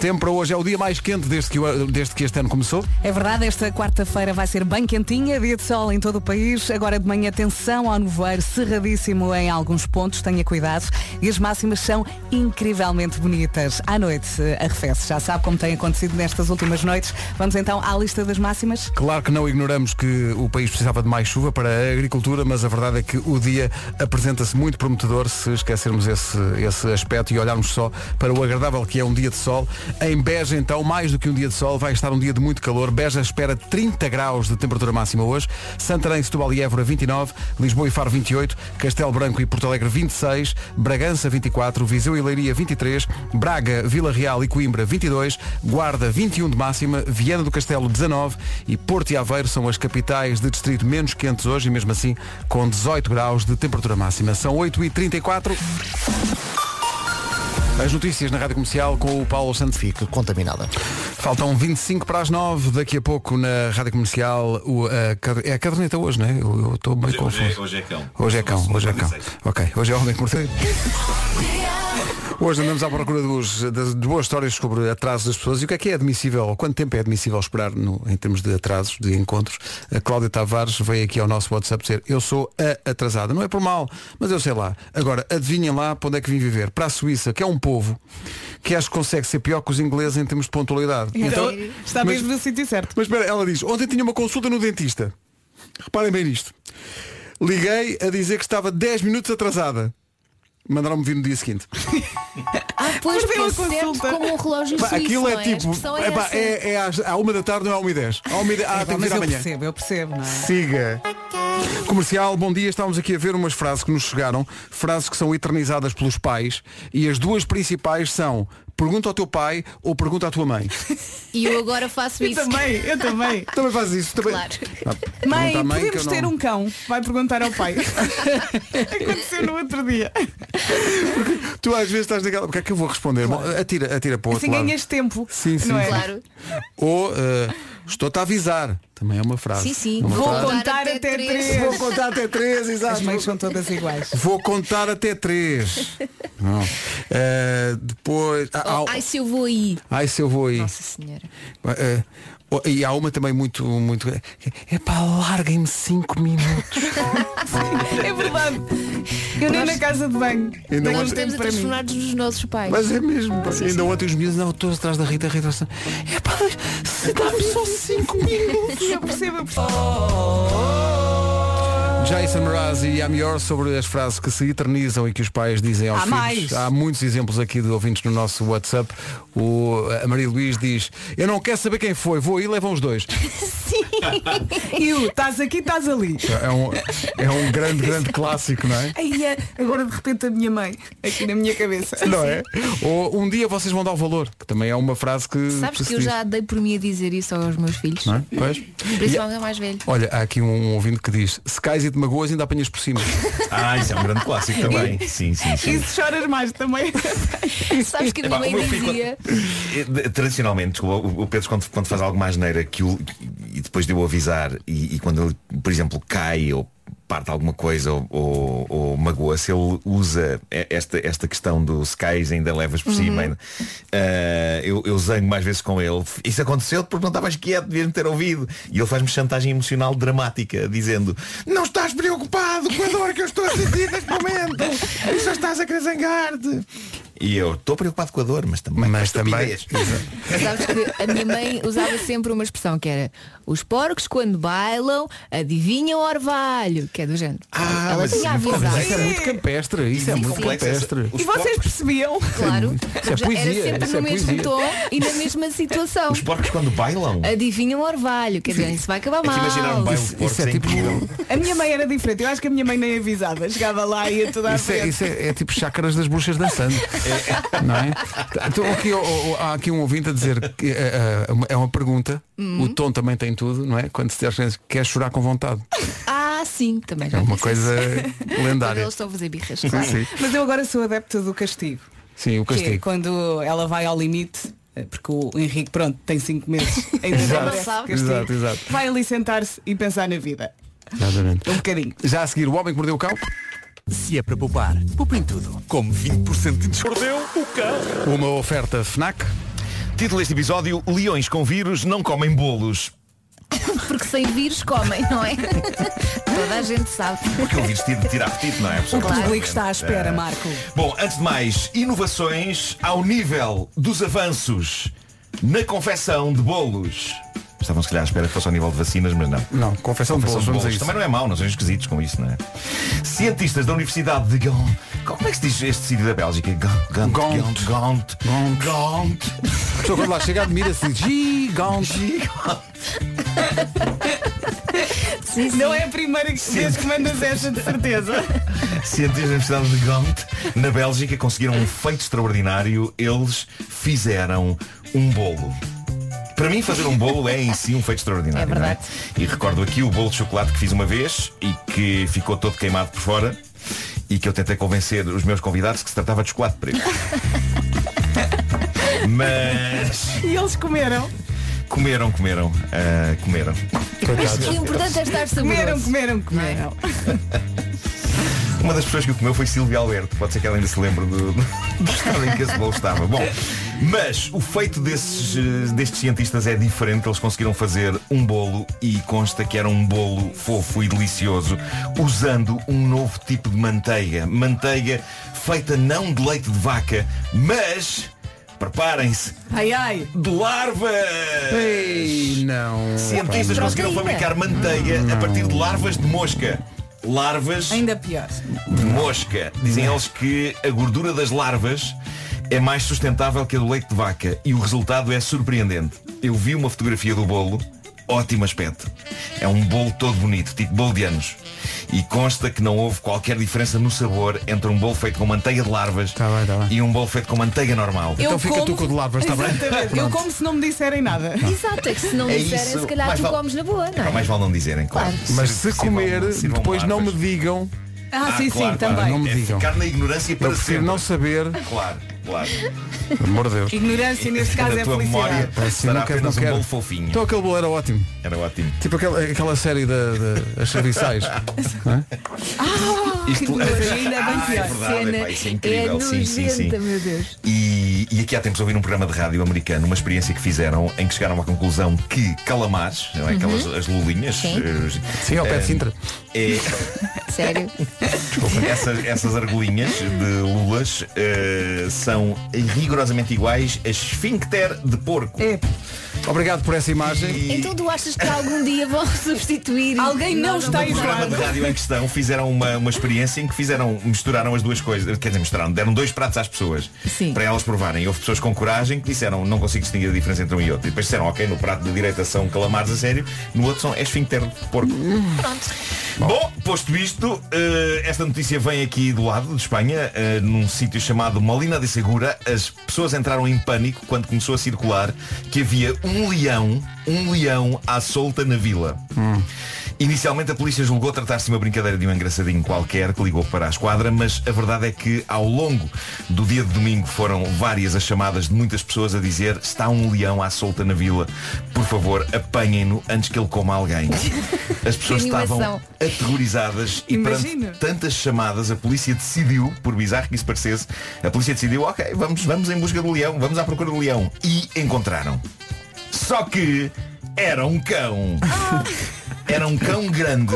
Tempo para hoje é o dia mais quente desde que, desde que este ano começou. É verdade, esta quarta-feira vai ser bem quentinha, dia de sol em todo o país. Agora de manhã, atenção ao nevoeiro cerradíssimo em alguns pontos, tenha cuidado. E as máximas são incrivelmente bonitas. À noite eh, arrefece, já sabe como tem acontecido nestas últimas noites. Vamos então à lista das máximas. Claro que não ignoramos que o país precisava de mais chuva para a agricultura, mas a verdade é que o dia apresenta-se muito prometedor se esquecermos esse, esse aspecto e olharmos só para o agradável que é um dia de sol. Em Beja, então, mais do que um dia de sol, vai estar um dia de muito calor. Beja espera 30 graus de temperatura máxima hoje. Santarém, Setúbal e Évora 29, Lisboa e Faro 28, Castelo Branco e Porto Alegre 26, Bragança 24, Viseu e Leiria 23, Braga, Vila Real e Coimbra 22, Guarda 21 de máxima, Viana do Castelo 19 e Porto e Aveiro são as capitais de distrito menos quentes hoje e mesmo assim com 18 graus de temperatura máxima. São 8h34. As notícias na Rádio Comercial com o Paulo Santos. Fique contaminada. Faltam 25 para as 9, daqui a pouco na Rádio Comercial o, a é a caderneta hoje, não é? Eu estou bem Hoje, hoje, confuso. é, hoje é cão. Hoje é cão, hoje é cão. 96. Ok, hoje é homem que morcego. *laughs* Hoje andamos à procura dos, das, de boas histórias sobre atrasos das pessoas e o que é que é admissível, ou quanto tempo é admissível esperar no- em termos de atrasos, de encontros. A Cláudia Tavares veio aqui ao nosso WhatsApp dizer eu sou a atrasada. Não é por mal, mas eu sei lá. Agora, adivinhem lá para onde é que vim viver. Para a Suíça, que é um povo que acho que consegue ser pior que os ingleses em termos de pontualidade. Então, está mas- mesmo no sítio certo. Mas espera, ela diz, ontem tinha uma consulta no dentista. Reparem bem nisto. Liguei a dizer que estava 10 minutos atrasada. Mandaram-me vir no dia seguinte. *laughs* Ah, pois, Perdeu a consulta. como um relógio Pá, suíço, aquilo não é é? A tipo. expressão é essa. é, é às- à uma da tarde, não é à uma e dez. À uma e dez. Ah, É, tem que mas vir eu amanhã. percebo, eu percebo, não é? Siga. Comercial, bom dia. Estávamos aqui a ver umas frases que nos chegaram, frases que são eternizadas pelos pais, e as duas principais são pergunta ao teu pai ou pergunta à tua mãe. E eu agora faço Eu isso. também, eu também. *laughs* Também fazes isso. Também... Claro. Ah, Mãe, mãe que podemos eu ter não- um cão? Vai perguntar ao pai. *laughs* Aconteceu no outro dia. Tu às vezes estás naquela. Porque é que eu vou responder? Bom, Atira, atira para o outro Assim lado. ganhas tempo. Sim, sim. Não é? Claro. Ou eh, estou-te a avisar. Também é uma frase. Sim, sim. É uma Vou frase. contar até até três. três. Vou contar até três, As exato. mães são todas iguais. Vou contar até três. Não. Eh, depois. ah, Oh, ai, se eu vou aí. Ai se eu vou aí. Nossa senhora. Oh, e há uma também muito, muito. É para larguem-me cinco minutos. *laughs* É verdade. Eu nem na casa de banho. Ainda Tenho ontem- Nós estamos a nos nossos pais. Mas é mesmo. pá. Ainda ontem os miúdos, não, estou atrás da Rita, a Rita. É pá, se dá-me só cinco minutos. Eu percebo, eu percebo. Jason Mraz e I'm Yours sobre as frases que se eternizam e que os pais dizem aos Há filhos. mais. Há muitos exemplos aqui de ouvintes no nosso WhatsApp. O, a Maria Luís diz, eu não quero saber quem foi, vou aí e levam os dois. *laughs* *laughs* E o estás aqui, estás ali. É um, é um grande, grande clássico, não é? Aí é, agora de repente a minha mãe, aqui na minha cabeça. *laughs* Não é? Ou um dia vocês vão dar o valor, que também é uma frase que. Sabes que se eu diz, já dei por mim a dizer isso aos meus filhos. Não é? Pois. Principalmente ao mais velho. Olha, há aqui um ouvinte que diz, se cais e te magoas ainda apanhas por cima. *laughs* Ah, isso é um grande clássico também. Sim, sim, sim. E se choras mais também. Sabes que a minha mãe dizia. Eh, Tradicionalmente, desculpa, o Pedro quando, quando faz alguma asneira que o, e depois de eu avisar e, e quando ele, por exemplo, cai ou parte alguma coisa ou, ou, ou magoa-se, ele usa esta, esta questão do cais ainda levas por cima. ainda. Eh, eu, eu zango mais vezes com ele. Isso aconteceu porque não estavas quieto, devias-me ter ouvido. E ele faz-me chantagem emocional dramática, dizendo não estás preocupado com a dor que eu estou a sentir neste momento. E só estás a querer zangar-te. E eu estou preocupado com a dor, mas também. Mas também. Sabes que a minha mãe usava sempre uma expressão que era os porcos quando bailam adivinham o orvalho, que é do género. Ah, Ela mas tinha é muito avisado. Isso é muito campestre, isso é muito sim. campestre. Os E vocês porcos- percebiam? Claro, Isso é poesia, era sempre isso é no mesmo poesia. tom e na mesma situação. Os porcos quando bailam. Adivinham o orvalho, quer dizer, isso vai acabar É mal. que imaginar um baile de Isso- é tipo-. A minha mãe era diferente. Eu acho que a minha mãe nem avisava. Chegava lá e ia toda a Isso é, isso é- é tipo chácaras das bruxas dançando. *laughs* Não é? Então, aqui, ó, ó, há aqui um ouvinte a dizer que é, é, é uma pergunta, Uhum. o tom também tem tudo, não é? Quando se diz crianças quer chorar com vontade. *laughs* Ah, sim, também É uma coisa *laughs* lendária. eles estão a fazer birras, claro. sim. Mas eu agora sou adepta do castigo. Sim, o Que é castigo. quando ela vai ao limite, eh, porque o Henrique, pronto, tem 5 meses. *laughs* Ainda não Sabe. castigo. Exato, exato. Vai ali sentar-se e pensar na vida. Exatamente. Um bocadinho. Já a seguir, o homem que mordeu o cão. Se é para poupar, poupa em tudo. Como 20% de desconto. Mordeu o cão. Uma oferta FNAC. Título deste episódio, leões com vírus não comem bolos. *laughs* Porque sem vírus comem, não é? *laughs* Toda a gente sabe. Porque o vírus tira, tira apetite, não é? O gosta, público está à espera, Marco. Bom, antes de mais, inovações ao nível dos avanços na confecção de bolos. Estavam se calhar à espera que fosse ao nível de vacinas, mas não. Não, confecção de bolos, a isso. Também não é mau, não são esquisitos com isso, não é? Cientistas da Universidade de Gand. Como é que se diz este sítio da Bélgica? Gand, Gand, Gand. Gand. A pessoa quando lá chega admira-se gigante. Sim, sim. Não é a primeira vez que mandas essa, de certeza. Cientistas da Universidade de Gand, na Bélgica, conseguiram um feito extraordinário. Eles fizeram um bolo. Para mim, fazer um bolo é em si um feito extraordinário. É verdade. não é? E recordo aqui o bolo de chocolate que fiz uma vez e que ficou todo queimado por fora e que eu tentei convencer os meus convidados que se tratava de chocolate preto. *laughs* Mas E eles comeram. comeram, comeram, ah, comeram. O importante é estar Comeram, saboroso. comeram, comeram. Uma das pessoas que o comeu foi Silvia Alberto. Pode ser que ela ainda se lembre do, do estado em que esse bolo estava. Bom, mas o feito desses, eh, destes cientistas é diferente. Eles conseguiram fazer um bolo e consta que era um bolo fofo e delicioso usando um novo tipo de manteiga. Manteiga feita não de leite de vaca, mas preparem-se Ai ai. de larvas. Ei, não. Cientistas É conseguiram fabricar manteiga a partir de larvas de mosca. Larvas Ainda pior. de mosca. Dizem eles que a gordura das larvas é mais sustentável que a do leite de vaca e o resultado é surpreendente. Eu vi uma fotografia do bolo, ótimo aspecto. É um bolo todo bonito, tipo bolo de anos. E consta que não houve qualquer diferença no sabor entre um bolo feito com manteiga de larvas e um bolo feito com manteiga normal. Eu como- larvas, está bem? Eu como se não me disserem nada. Exato, é que se não É disserem, isso. se calhar Mais tu vale- comes na boa, não Pá, é? mais vale não dizerem, claro. Mas se Sirvam- comer, sirvam depois não me larvas. digam. Ah, sim, sim, claro, claro. também. Não me É digam. ficar na ignorância para Eu prefiro sempre. não saber. Claro, claro. Amor de Deus. Ignorância neste *laughs* caso é tua memória felicidade. Será não quero, não apenas um quero. bolo fofinho. Então aquele bolo era ótimo. Era ótimo. Tipo aquela, aquela série da, da as serviçais. *laughs* não é? Isto- Mas ainda bem Ah, *laughs* pior. é verdade, Cena epá, isso é incrível. sim, sim, sim. nojenta, meu Deus. E, e aqui há tempos ouvi num programa de rádio americano uma experiência que fizeram em que chegaram à conclusão que calamares, não é? aquelas as lulinhas, Sim. eh, Sim, ao pé de eh, Sintra. É, *laughs* Sério. essas, essas argolinhas de lulas eh, são rigorosamente iguais a esfíncter de porco. É. Obrigado por essa imagem. Então tu achas que algum dia vão *laughs* substituir? Alguém não está a No programa de rádio em questão fizeram uma, uma experiência em que fizeram, misturaram as duas coisas, quer dizer, misturaram, deram dois pratos às pessoas Sim. para elas provarem. E houve pessoas com coragem que disseram não consigo distinguir a diferença entre um e outro. E depois disseram, ok, no prato de direita são calamares a sério, no outro são esfíncter de porco. Bom, posto isto, eh, esta notícia vem aqui do lado de Espanha, eh, num sítio chamado Molina de Segura. As pessoas entraram em pânico quando começou a circular que havia um leão, um leão à solta na vila. Inicialmente a polícia julgou tratar-se de uma brincadeira de um engraçadinho qualquer que ligou para a esquadra, mas a verdade é que ao longo do dia de domingo foram várias as chamadas de muitas pessoas a dizer está um leão à solta na vila. Por favor, apanhem-no antes que ele coma alguém. As pessoas estavam aterrorizadas e perante tantas chamadas a polícia decidiu, por bizarro que isso parecesse, a polícia decidiu, ok, vamos, vamos em busca do leão, vamos à procura do leão. E encontraram. Só que era um cão. Era um cão grande,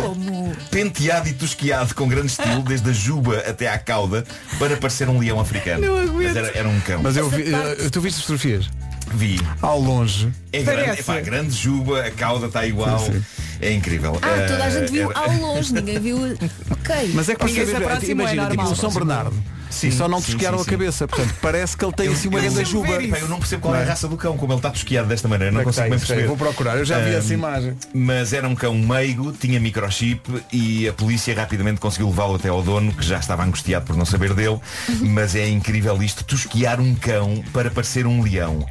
penteado e tosquiado com grande estilo, desde a juba até à cauda, para parecer um leão africano. Não aguento. Mas era, era um cão. Mas eu vi, eh, tu viste as fotografias? vi. Ao longe. É grande, Parece. epá, grande juba, a cauda está igual. Sim, sim. É incrível. Ah, toda a Eh, gente viu era- ao longe, ninguém viu. *laughs* Ok. Mas é que para Ninguém se saber, aproximou, imagina, é tipo normal. São Bernardo. Sim, e só não sim, tosquearam sim, a sim. cabeça. Portanto, parece que ele tem assim uma eu, grande juba. pá, eu não percebo qual é a é? raça do cão, como ele está tosquiado desta maneira, não é consigo bem isso? perceber. Vou procurar, eu já vi essa imagem. Mas era um cão meigo, tinha microchip e a polícia rapidamente conseguiu levá-lo até ao dono, que já estava angustiado por não saber dele. Mas é incrível isto, tosquiar um cão para parecer um leão.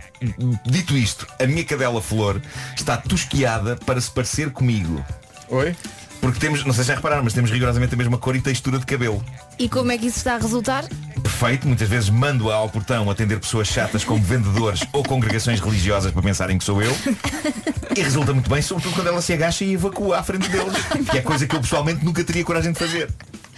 Dito isto, a minha cadela Flor está tosquiada para se parecer comigo. Oi? Porque temos, não sei se já repararam, mas temos rigorosamente a mesma cor e textura de cabelo. E como é que isso está a resultar? Perfeito, muitas vezes mando-a ao portão atender pessoas chatas como vendedores *laughs* ou congregações religiosas para pensarem que sou eu. *laughs* E resulta muito bem, sobretudo quando ela se agacha e evacua à frente deles. Que é coisa que eu pessoalmente nunca teria coragem de fazer.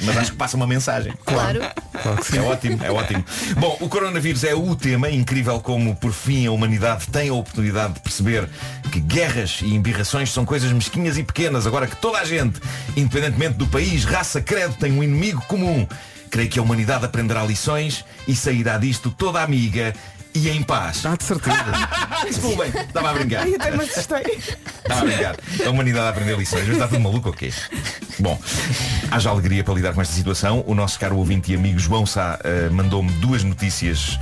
Mas acho que passa uma mensagem. Claro. É ótimo, é ótimo. Bom, o coronavírus é o tema, incrível como por fim a humanidade tem a oportunidade de perceber que guerras e embirrações são coisas mesquinhas e pequenas, agora que toda a gente, independentemente do país, raça, credo, tem um inimigo comum. Creio que a humanidade aprenderá lições e sairá disto toda amiga e em paz. Ah, de certeza. *laughs* Desculpem, estava a brincar. Ai, até me assustei. Estava a brincar. A humanidade a aprender lições. Está tudo maluco ou quê? Bom, haja alegria para lidar com esta situação. O nosso caro ouvinte e amigo João Sá eh, mandou-me duas notícias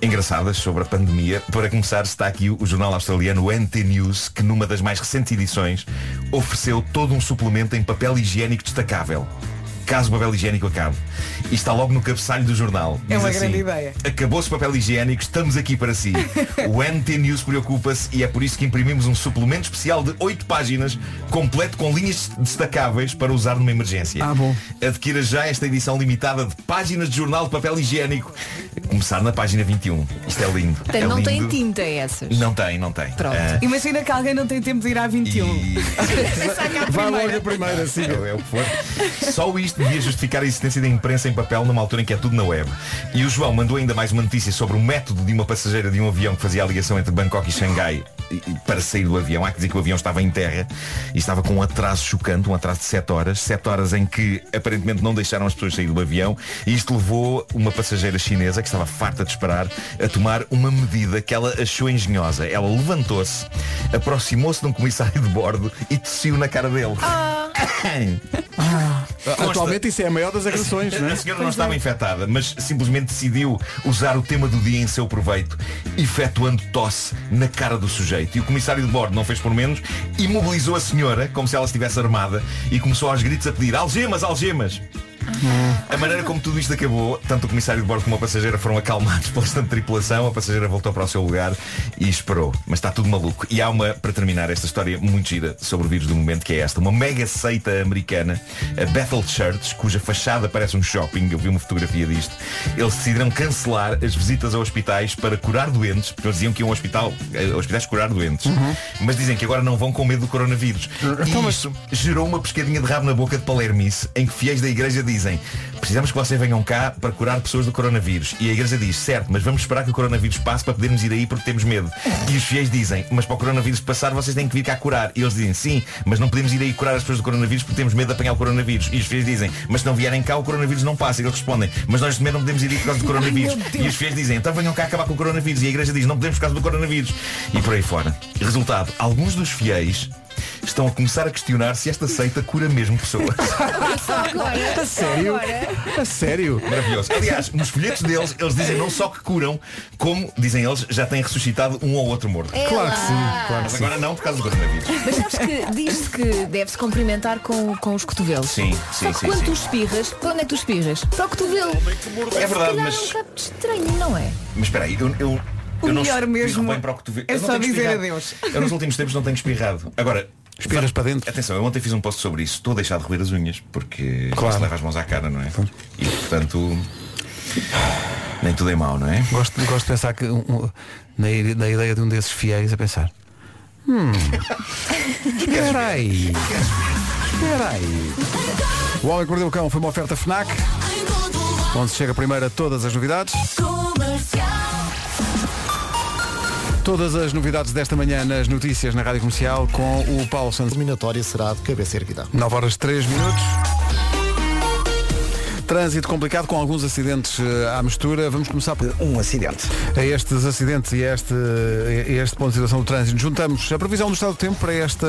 engraçadas sobre a pandemia. Para começar, está aqui o jornal australiano NT News, que numa das mais recentes edições ofereceu todo um suplemento em papel higiênico destacável. Caso o papel higiênico acabe. E está logo no cabeçalho do jornal. É Diz uma assim, grande ideia. Acabou-se o papel higiênico, estamos aqui para si. *laughs* O NT News preocupa-se e é por isso que imprimimos um suplemento especial de 8 páginas, completo com linhas destacáveis para usar numa emergência. Ah, bom. Adquira já esta edição limitada de páginas de jornal de papel higiênico. começar na página 21. Isto é lindo. Portanto, é não lindo. tem tinta essas. Não tem, não tem. Pronto. Ah, Imagina que alguém não tem tempo de ir à 21. Vai *laughs* logo a primeira, sim. É o que for. Só isto devia justificar a existência da imprensa em papel numa altura em que é tudo na web. E o João mandou ainda mais uma notícia sobre o método de uma passageira de um avião que fazia a ligação entre Bangkok e Xangai para sair do avião. Há que dizer que o avião estava em terra e estava com um atraso chocante, um atraso de 7 horas. 7 horas em que aparentemente não deixaram as pessoas sair do avião. E isto levou uma passageira chinesa que estava farta de esperar a tomar uma medida que ela achou engenhosa. Ela levantou-se, aproximou-se de um comissário de bordo e tossiu na cara dele. Atualmente isso é a maior das agressões, não é? A senhora não estava infectada, mas simplesmente decidiu usar o tema do dia em seu proveito, efetuando tosse na cara do sujeito. E o comissário de bordo não fez por menos, imobilizou a senhora, como se ela estivesse armada, e começou aos gritos a pedir algemas, algemas. A maneira como tudo isto acabou, tanto o comissário de bordo como a passageira foram acalmados *laughs* pela restante tripulação, a passageira voltou para o seu lugar e esperou. Mas está tudo maluco. E há uma, para terminar, esta história muito gira sobre o vírus do momento, que é esta. Uma mega seita americana, a Bethel Church, cuja fachada parece um shopping, eu vi uma fotografia disto, eles decidiram cancelar as visitas a hospitais para curar doentes, porque eles diziam que iam ao hospital, a hospitais curar doentes. Mas dizem que agora não vão com medo do coronavírus. E isso gerou uma pescadinha de rabo na boca de Palermice, em que fiéis da igreja dizem precisamos que vocês venham cá para curar pessoas do coronavírus. E a igreja diz, certo, mas vamos esperar que o coronavírus passe para podermos ir aí porque temos medo. E os fiéis dizem, mas para o coronavírus passar vocês têm que vir cá curar. E eles dizem, sim, mas não podemos ir aí curar as pessoas do coronavírus porque temos medo de apanhar o coronavírus. E os fiéis dizem, mas se não vierem cá o coronavírus não passa. E eles respondem, mas nós também não podemos ir aí por causa do *laughs* coronavírus. e os fiéis dizem, então venham cá acabar com o coronavírus. E a igreja diz, não podemos por causa do coronavírus. E por aí fora. Resultado, alguns dos fiéis estão a começar a questionar se esta seita cura mesmo pessoas. *laughs* A sério? A sério? Maravilhoso. Aliás, nos folhetos deles, eles dizem não só que curam, como, dizem eles, já têm ressuscitado um ou outro morto. É Claro que sim, claro Mas que agora não por causa do coronavírus. Mas sabes que diz-se que deve-se cumprimentar com, com os cotovelos. Sim, Só sim, que sim. quando sim. tu espirras, para onde é que tu espirras? Para o cotovelo. É verdade, calhar mas- É um bocado estranho, não é? Mas espera aí, eu, eu, O eu não melhor mesmo bem para o cotovelo. é Eu não só dizer adeus. Eu nos últimos tempos não tenho espirrado. Agora, Espirras para dentro. Atenção, eu ontem fiz um post sobre isso. Estou a deixar de roer as unhas, porque Claro. se leva as mãos à cara, não é? E portanto. Nem tudo é mau, não é? Gosto, gosto de pensar que um- um- na, na ideia de um desses fiéis a pensar. Hum. Espera aí. Espera aí. O Homem que Mordeu o Cão foi uma oferta FNAC, onde se chega primeiro a todas as novidades. Todas as novidades desta manhã nas notícias na Rádio Comercial com o Paulo Santos. A eliminatória será de cabeça erguida. 9 horas 3 minutos. Trânsito complicado com alguns acidentes eh, à mistura. Vamos começar por um acidente. A estes acidentes e a este, a este ponto de situação do trânsito, juntamos a previsão do estado do tempo para esta,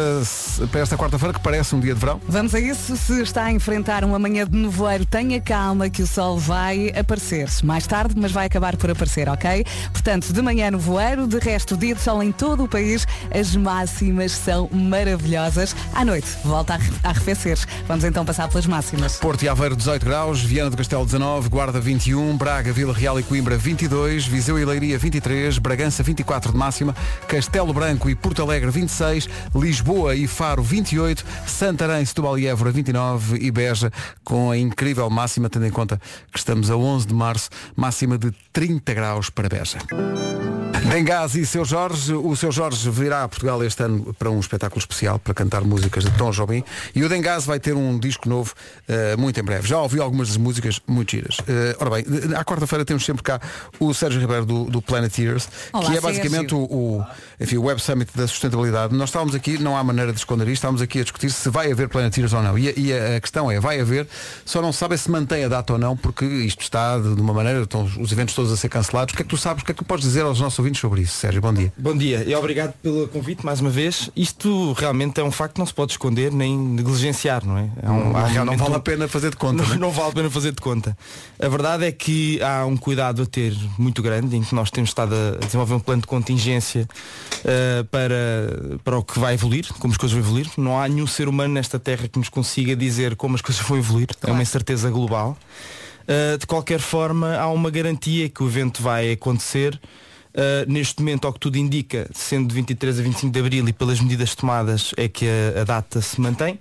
para esta quarta-feira, que parece um dia de verão. Vamos a isso. Se está a enfrentar uma manhã de nevoeiro, tenha calma que o sol vai aparecer. Mais tarde, mas vai acabar por aparecer, ok? Portanto, de manhã nevoeiro, de resto, dia de sol em todo o país. As máximas são maravilhosas. À noite, volta a arre- a arrefecer. Vamos então passar pelas máximas. Porto e Aveiro 18 graus, Viana do Castelo 19, Guarda 21, Braga, Vila Real e Coimbra 22, Viseu e Leiria 23, Bragança 24 de máxima, Castelo Branco e Porto Alegre 26, Lisboa e Faro 28, Santarém, Setúbal e Évora 29 e Beja com a incrível máxima, tendo em conta que estamos a 11 de março, máxima de 30 graus para Beja. Dengás e seu Jorge, o seu Jorge virá a Portugal este ano para um espetáculo especial para cantar músicas de Tom Jobim e o Dengás vai ter um disco novo eh, muito em breve. Já ouvi algumas músicas muito giras. Eh, ora bem, à quarta-feira temos sempre cá o Sérgio Ribeiro do, do Planeteers, Olá, que é basicamente o, o, enfim, o Web Summit da sustentabilidade. Nós estávamos aqui, não há maneira de esconder isto, estávamos aqui a discutir se vai haver Planeteers ou não. E, a- e a, a questão é, vai haver, só não sabe se mantém a data ou não, porque isto está de, de uma maneira, estão os eventos todos a ser cancelados. O que é que tu sabes, o que é que tu podes dizer aos nossos ouvintes sobre isso, Sérgio? Bom dia. Bom dia e obrigado pelo convite mais uma vez. Isto realmente é um facto que não se pode esconder nem negligenciar, não é? é um- Não- não realmente vale a pena fazer de conta. Não, não é? não vale a pena fazer de conta. A verdade é que há um cuidado a ter muito grande, em que nós temos estado a desenvolver um plano de contingência eh, para, para o que vai evoluir, como as coisas vão evoluir. Não há nenhum ser humano nesta terra que nos consiga dizer como as coisas *laughs* vão evoluir. É uma incerteza global. Uh, de qualquer forma, há uma garantia que o evento vai acontecer. Uh, neste momento, ao que tudo indica, sendo de 23 a 25 de Abril e pelas medidas tomadas, é que a, a data se mantém.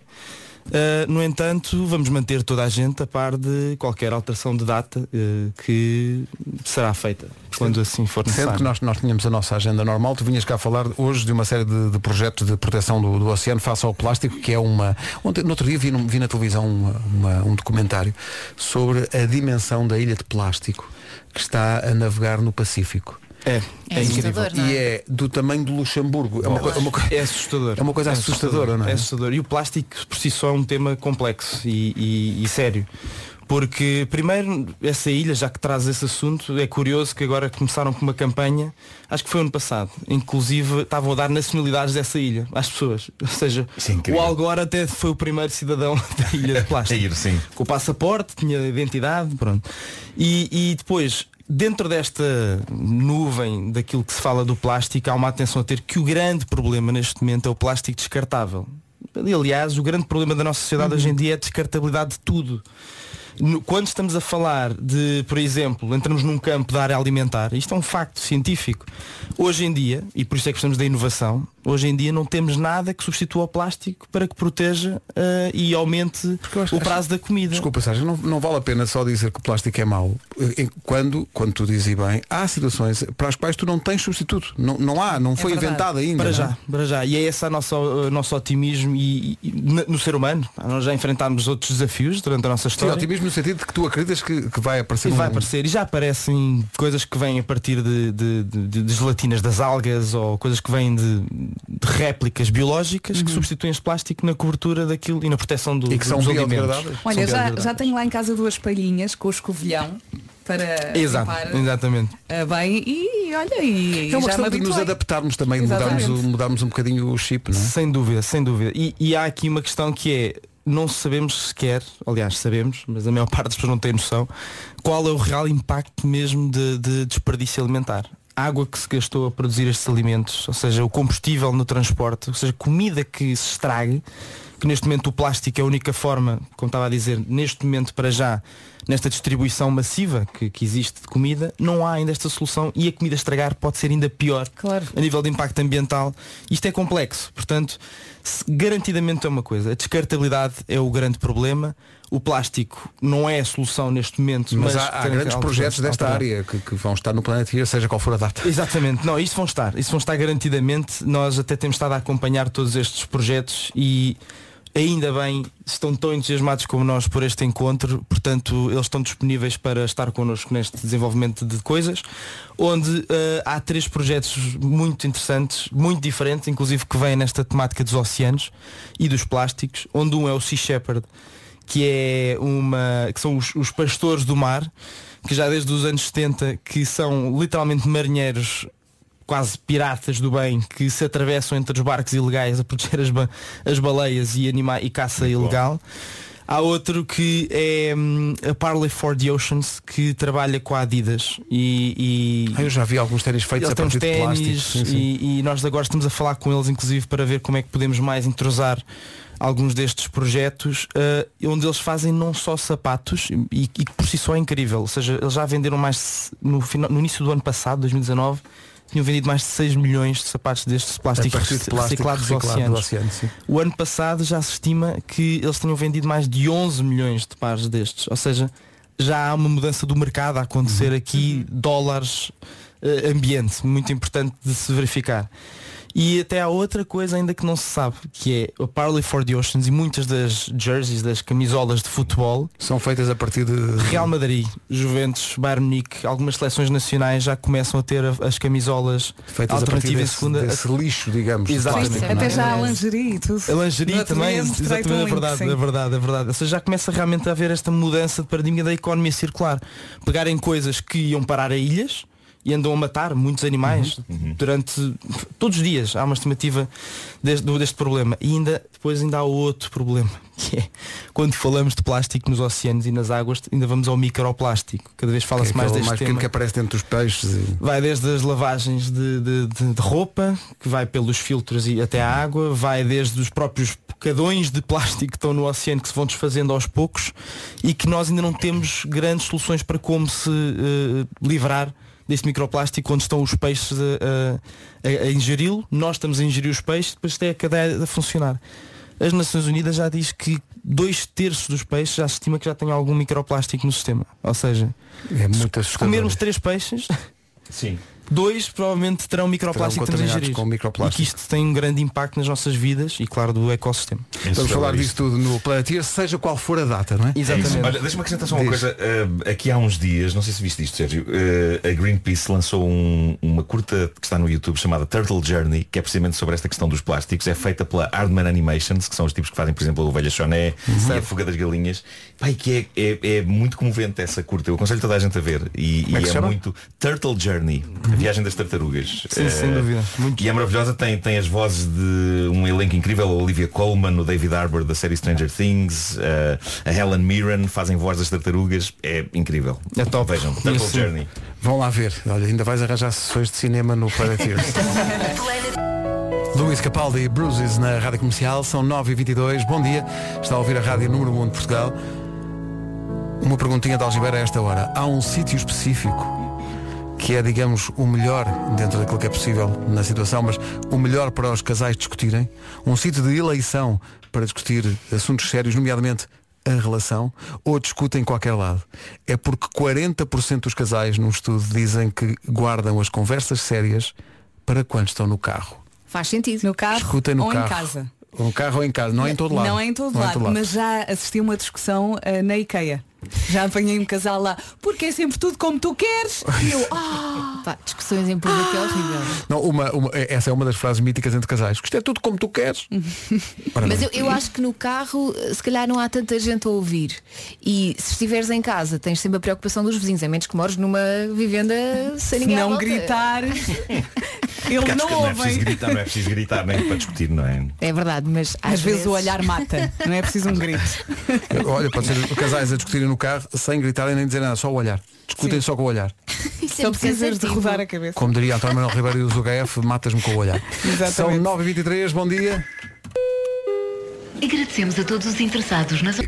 Uh, no entanto, vamos manter toda a gente a par de qualquer alteração de data uh, que será feita quando assim for Sendo necessário. que nós, nós tínhamos a nossa agenda normal, tu vinhas cá falar hoje de uma série de, de projetos de proteção do, do oceano face ao plástico, que é uma. Ontem, no outro dia vi, vi na televisão uma- uma- um documentário sobre a dimensão da ilha de plástico que está a navegar no Pacífico. É, É assustador, não é? E é do tamanho de Luxemburgo. É uma, co- é uma É assustador. É uma coisa assustadora, não é? É assustador. E o plástico por si só é um tema complexo e, e- e sério. Porque primeiro essa ilha, já que traz esse assunto, é curioso que agora começaram com uma campanha, acho que foi ano passado, inclusive estavam a dar nacionalidades dessa ilha às pessoas. Ou seja, o Al Gore até foi o primeiro cidadão *laughs* da ilha de *laughs* plástico. A ir, sim. Com o passaporte, tinha identidade, pronto. E, e depois, dentro desta nuvem daquilo que se fala do plástico, há uma atenção a ter que o grande problema neste momento é o plástico descartável. Aliás, o grande problema da nossa sociedade hoje em dia é a descartabilidade de tudo. Quando estamos a falar de, por exemplo, entramos num campo da área alimentar, isto é um facto científico. Hoje em dia, e por isso é que precisamos da inovação, hoje em dia não temos nada que substitua o plástico para que proteja eh, e aumente o prazo da comida. Desculpa, Sérgio, não, não vale a pena só dizer que o plástico é mau. Eh, Quando, quando tu dizes bem, há situações para as quais tu não tens substituto. Não, não há, não foi verdade. inventado ainda. Para é? já, para já. E é esse o nosso otimismo e, e- no ser humano. Nós já enfrentámos outros desafios durante a nossa Sim, história. otimismo no sentido de que tu acreditas que, que vai aparecer E vai um- aparecer. E já aparecem coisas que vêm a partir de, de- de- de gelatinas das algas ou coisas que vêm de, de réplicas biológicas que substituem este plástico na cobertura daquilo e na proteção do, Uhum. E que são dos alimentos. Olha, São já, já tenho lá em casa duas palhinhas com o escovilhão para Exato, limpar, exatamente. ah, bem e olha e É uma questão de nos adaptarmos também, de mudarmos, o- mudarmos um bocadinho o chip, não é? Sem dúvida, sem dúvida. E, e há aqui uma questão que é, não sabemos sequer, aliás sabemos, mas a maior *laughs* parte das pessoas não tem noção, qual é o real impacto mesmo de, de desperdício alimentar. Água que se gastou a produzir estes alimentos, ou seja, o combustível no transporte, ou seja, comida que se estrague, que neste momento o plástico é a única forma, como estava a dizer, neste momento para já, nesta distribuição massiva que, que existe de comida, não há ainda esta solução e a comida estragar pode ser ainda pior Claro. a nível de impacto ambiental. Isto é complexo, portanto, garantidamente é uma coisa. A descartabilidade é o grande problema. O plástico não é a solução neste momento, Mas, mas, há, há grandes projetos desta área que, que vão estar no Planeteer, seja qual for a data. Exatamente, não, isso vão estar, isso vão estar garantidamente. Nós até temos estado a acompanhar todos estes projetos e ainda bem estão tão entusiasmados como nós por este encontro, portanto eles estão disponíveis para estar connosco neste desenvolvimento de coisas, onde eh, há três projetos muito interessantes, muito diferentes, inclusive que vêm nesta temática dos oceanos e dos plásticos, onde um é o Sea Shepherd, que é uma. que são os, os pastores do mar, que já desde os anos 70 que são literalmente marinheiros quase piratas do bem que se atravessam entre os barcos ilegais a proteger as, ba- as baleias e, anima e caça ilegal. Há outro que é hum, a Parley for the Oceans que trabalha com a Adidas e, e Ah, eu já vi alguns ténis feitos a partir de plástico. ténis Sim, sim. E, e nós agora estamos a falar com eles inclusive para ver como é que podemos mais entrosar alguns destes projetos eh, onde eles fazem não só sapatos e, que por si só é incrível. Ou seja, eles já venderam mais no, final, no início do ano passado, 2019, tinham vendido mais de 6 milhões de sapatos destes plásticos de plástico reciclados dos reciclado do oceanos. oceano, sim. O ano passado já se estima que eles tenham vendido mais de 11 milhões de pares destes. Ou seja, já há uma mudança do mercado a acontecer aqui, dólares, eh, ambiente, muito importante de se verificar. E até há outra coisa ainda que não se sabe, que é o Parley for the Oceans e muitas das jerseys, das camisolas de futebol são feitas a partir de Real Madrid, Juventus, Bayern Munique, algumas seleções nacionais já começam a ter a- as camisolas Feitas a partir alternativas em desse- segunda. desse lixo, digamos, de Exatamente. plástico, Até é? já há lingerie e tudo. A lingerie também, exatamente, um é verdade, sim. é verdade, é verdade. Ou seja, já começa realmente a haver esta mudança de paradigma da economia circular. Pegarem coisas que iam parar a ilhas e andam a matar muitos animais durante todos os dias. Há uma estimativa deste, deste problema. E ainda, depois ainda há outro problema, *laughs* que é quando falamos de plástico nos oceanos e nas águas, ainda vamos ao microplástico. Cada vez fala-se é mais deste mais tema. que aparece dentro dos peixes. e- Vai desde as lavagens de, de- de- de roupa, que vai pelos filtros e até à água, vai desde os próprios bocadões de plástico que estão no oceano que se vão desfazendo aos poucos e que nós ainda não temos grandes soluções para como se eh, livrar deste microplástico onde estão os peixes a, a- a- a ingeri-lo, nós estamos a ingerir os peixes, depois tem a cadeia a funcionar. as Nações Unidas já diz que dois terços dos peixes já se estima que já tem algum microplástico no sistema. Ou seja, é se comermos três peixes, Sim. Dois provavelmente terão microplástico que estamos a contaminados ingerir. com microplástico. E que isto tem um grande impacto nas nossas vidas e claro do ecossistema. Vamos falar disso tudo no Planeteer, seja qual for a data, não é? É isso. Olha, deixa-me acrescentar só uma Diz. coisa. Uh, aqui há uns dias, não sei se viste isto, Sérgio, uh, a Greenpeace lançou um- uma curta que está no YouTube chamada Turtle Journey, que é precisamente sobre esta questão dos plásticos. É feita pela Hardman Animations, que são os tipos que fazem, por exemplo, a Ovelha Choné Uhum. e a Fuga das Galinhas. E que é, é- é muito comovente essa curta. Eu aconselho toda a gente a ver. E, Como é e é muito Turtle Journey, a viagem das tartarugas. Sim, sem Uh, dúvida. E é maravilhosa, tem, tem as vozes de um elenco incrível, a Olivia Colman, o David Harbour da série Stranger Things, uh, a Helen Mirren fazem voz das tartarugas, é incrível. É top. Vejam, Turtle Isso. Journey. Vão lá ver. Olha, ainda vais arranjar sessões de cinema no Planeteer. *laughs* Luís Capaldi e Bruises na Rádio Comercial, são 9h22, bom dia, está a ouvir a Rádio Número 1 de Portugal. Uma perguntinha de Algibeira a esta hora. Há um sítio específico que é, digamos, o melhor dentro daquilo que é possível na situação, mas o melhor para os casais discutirem? Um sítio de eleição para discutir assuntos sérios, nomeadamente a relação, ou discutem em qualquer lado? É porque 40% dos casais num estudo dizem que guardam as conversas sérias para quando estão no carro. Faz sentido. No carro Discutem no ou carro. em casa. No carro ou em casa, não é em todo lado. Não é em todo Não lado, mas já assisti uma discussão eh, na IKEA. Já apanhei um casal lá, porque é sempre tudo como tu queres. E eu, ah, Pá, discussões em público é horrível. Não, uma, uma- essa é uma das frases míticas entre casais. Isto é tudo como tu queres. *laughs* Ora, Mas eu, eu acho que no carro se calhar não há tanta gente a ouvir. E se estiveres em casa tens sempre a preocupação dos vizinhos, a menos que mores numa vivenda sem se ninguém à não volta. gritares, *laughs* Porque eles acho não que não é preciso ouvem. gritar, não é preciso gritar nem para discutir, não é? É verdade, mas Às vezes o olhar mata, não é preciso um grito. *laughs* Olha, pode ser casais a discutirem no carro sem gritarem nem dizer nada, só o olhar. Discutem só com o olhar. *laughs* Isso é Só precisas de rodar a cabeça. Como diria António Manuel Ribeiro do ZUGF, matas-me com o olhar. São Exatamente. 9h23, bom dia. Agradecemos a todos os interessados nas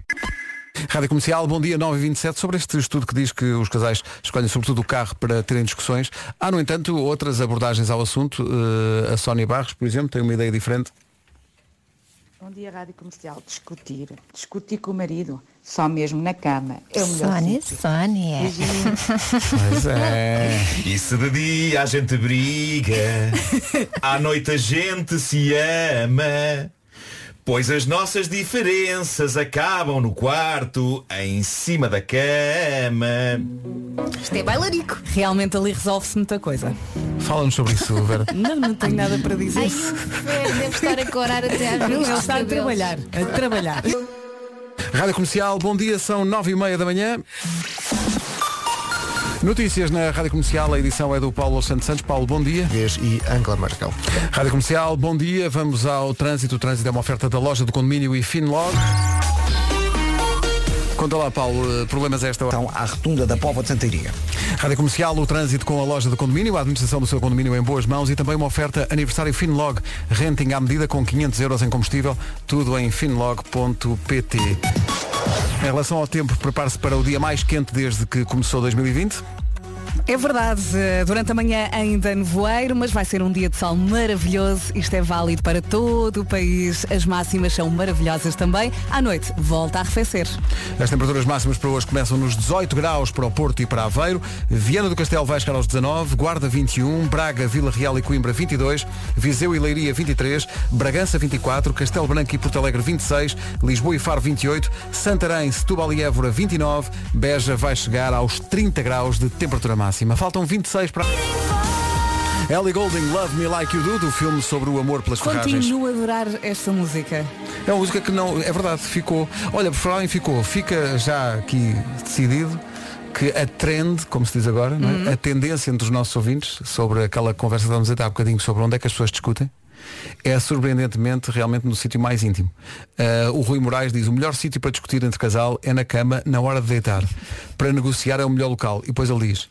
Rádio Comercial, bom dia 9h27. Sobre este estudo que diz que os casais escolhem sobretudo o carro para terem discussões, há, no entanto, outras abordagens ao assunto. Eh, a Sónia Barros, por exemplo, tem uma ideia diferente. Bom dia, Rádio Comercial. Discutir. Discutir com o marido. Só mesmo na cama. É o melhor Sónia, sítio. Sónia. Pois é. E se de dia a gente briga, à noite a gente se ama. Pois as nossas diferenças acabam no quarto, em cima da cama. Isto é bailarico. Realmente ali resolve-se muita coisa. Fala-nos sobre isso, Vera. *laughs* Não, não tenho nada para dizer. Ai, deve estar a corar até às vezes. ele está a trabalhar, a trabalhar. Rádio Comercial, bom dia, são 9h30 da manhã. Notícias na Rádio Comercial, a edição é do Paulo Santos Santos. Paulo, bom dia. E Angela Merkel. Rádio Comercial, bom dia. Vamos ao trânsito. O trânsito é uma oferta da loja do condomínio e Finlog. Conta lá, Paulo, eh, problemas a esta hora. Então, à rotunda da Póvoa de Santeiria. Rádio Comercial, o trânsito com a loja do condomínio, a administração do seu condomínio em boas mãos e também uma oferta aniversário Finlog, renting à medida com 500 euros em combustível, tudo em finlog.pt. Em relação ao tempo, prepare-se para o dia mais quente desde que começou 2020. É verdade, durante a manhã ainda nevoeiro, mas vai ser um dia de sol maravilhoso. Isto é válido para todo o país. As máximas são maravilhosas também. À noite, volta a arrefecer. As temperaturas máximas para hoje começam nos 18 graus para o Porto e para Aveiro. Viana do Castelo vai chegar aos 19, Guarda 21, Braga, Vila Real e Coimbra 22, Viseu e Leiria 23, Bragança 24, Castelo Branco e Porto Alegre 26, Lisboa e Faro 28, Santarém, Setúbal e Évora 29, Beja vai chegar aos 30 graus de temperatura máxima. Faltam 26 para... Ellie Goulding, Love Me Like You Do, do filme sobre o amor pelas ferragens. Continuo a adorar esta música. É uma música que não, é verdade, ficou. Olha, por falar em ficou, fica já aqui decidido que a trend, como se diz agora, é? Uhum. a tendência entre os nossos ouvintes sobre aquela conversa que vamos a ter há bocadinho sobre onde é que as pessoas discutem, é surpreendentemente realmente no sítio mais íntimo. Ah, o Rui Moraes diz, o melhor sítio para discutir entre casal é na cama, na hora de deitar. Para negociar é o melhor local. E depois ele diz,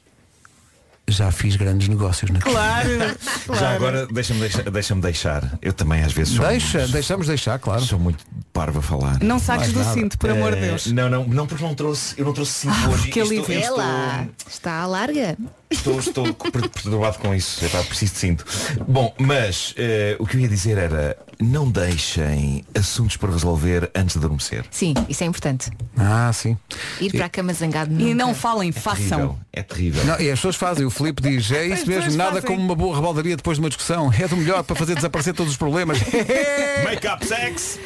já fiz grandes negócios na cama. Claro, Já agora deixa-me deixar, deixa deixar. Eu também às vezes sou, Deixa, deixamos deixar, claro. sou muito parvo a falar. Não saques do cinto, por amor de Eh, Deus. Não, não, não, porque não trouxe, eu não trouxe cinto Ah, hoje. que Estou- alívio. estou- está à larga. Estou, estou per- perturbado com isso. Epá, preciso de cinto. Bom, mas eh, o que eu ia dizer era não deixem assuntos para resolver antes de adormecer. Sim, isso é importante. Ah, sim. Ir para a cama zangado E nunca. não falem, Terrível. façam. É terrível. Não, e as pessoas fazem, o Filipe diz, é isso mesmo, nada fazem. como uma boa rebaldaria depois de uma discussão. É do melhor para fazer desaparecer todos os problemas. *laughs* Make up sex!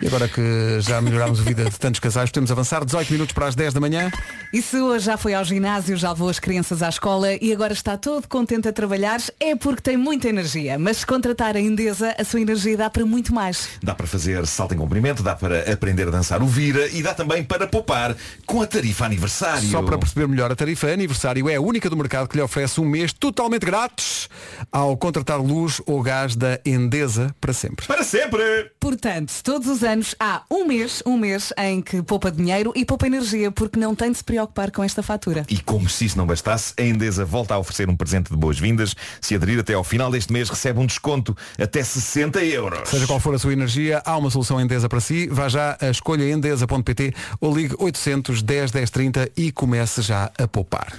E agora que já melhorámos a vida de tantos casais, podemos avançar 18 minutos para as 10 da manhã. E se hoje já foi ao ginásio, já levou as crianças à escola e agora está todo contente a trabalhar, é porque tem muita energia. Mas se contratar a Endesa, a sua energia dá para muito mais. Dá para fazer salto em comprimento, dá para aprender a dançar o vira e dá também para poupar com a tarifa aniversário. Só para perceber melhor, a tarifa aniversário é a única do mercado que lhe oferece um mês totalmente grátis ao contratar luz ou gás da Endesa para sempre. Para sempre! Portanto, todos os anos há um mês, um mês em que poupa dinheiro e poupa energia porque não tem de se preocupar com esta fatura. E como se isso não bastasse, a Endesa volta a oferecer um presente de boas-vindas. Se aderir até ao final deste mês, recebe um desconto até 60 euros. Seja qual for a sua energia, há uma solução Endesa para si. Vá já a escolha endesa.pt ou ligue 800 10 10 30 e comece já a poupar.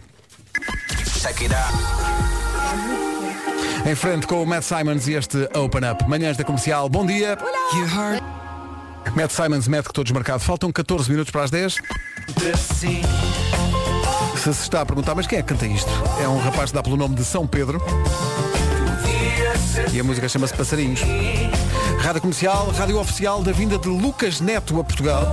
Em frente com o Matt Simons e este Open Up. Manhãs da Comercial, bom dia. Matt Simons, mete que todos marcado. Faltam 14 minutos para as 10. Se se está a perguntar, mas quem é que canta isto? É um rapaz que dá pelo nome de São Pedro. E a música chama-se Passarinhos. Rádio Comercial, rádio oficial da vinda de Lucas Neto a Portugal.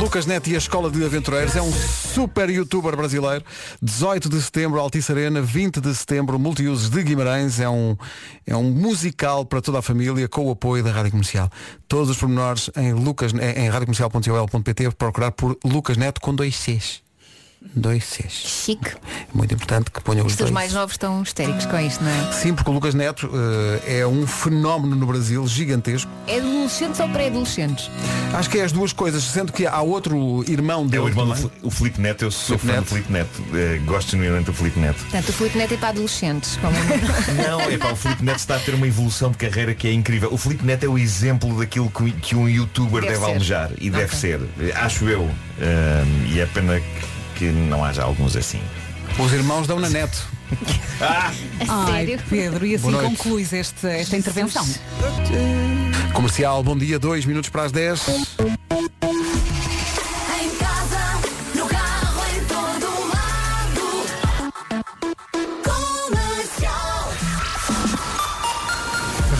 Lucas Neto e a Escola de Aventureiros é um super youtuber brasileiro. 18 de setembro, Altice Arena, 20 de setembro, Multiusos de Guimarães. É um, é um musical para toda a família com o apoio da Rádio Comercial. Todos os pormenores em, Lucas, em radiocomercial.ol.pt procurar por Lucas Neto com dois Cs. Dois Cs. Chique. É muito importante que ponham os Os dois. mais novos estão histéricos com isto, não é? Sim, porque o Lucas Neto eh, é um fenómeno no Brasil gigantesco. É adolescentes ou pré-adolescentes? Acho que é as duas coisas, sendo que há outro irmão É dele. o irmão do o Filipe Neto, eu sou Filipe fã Neto. do Filipe Neto. Eh, gosto genuinamente do Filipe Neto. Portanto, o Filipe Neto é para adolescentes. Como... *laughs* Não, é pá, o Filipe Neto está a ter uma evolução de carreira que é incrível. O Filipe Neto é o exemplo daquilo que, que um youtuber Deve deve, almejar e deve Ok. ser, acho eu. Ahm, e é pena que, que não haja alguns assim. Os irmãos dão na neto. *laughs* Ah! Ai, Pedro, e assim Boa noite. concluís este, esta intervenção. Comercial, bom dia, dois minutos para as 10. Em casa, no carro, em todo lado. Comercial.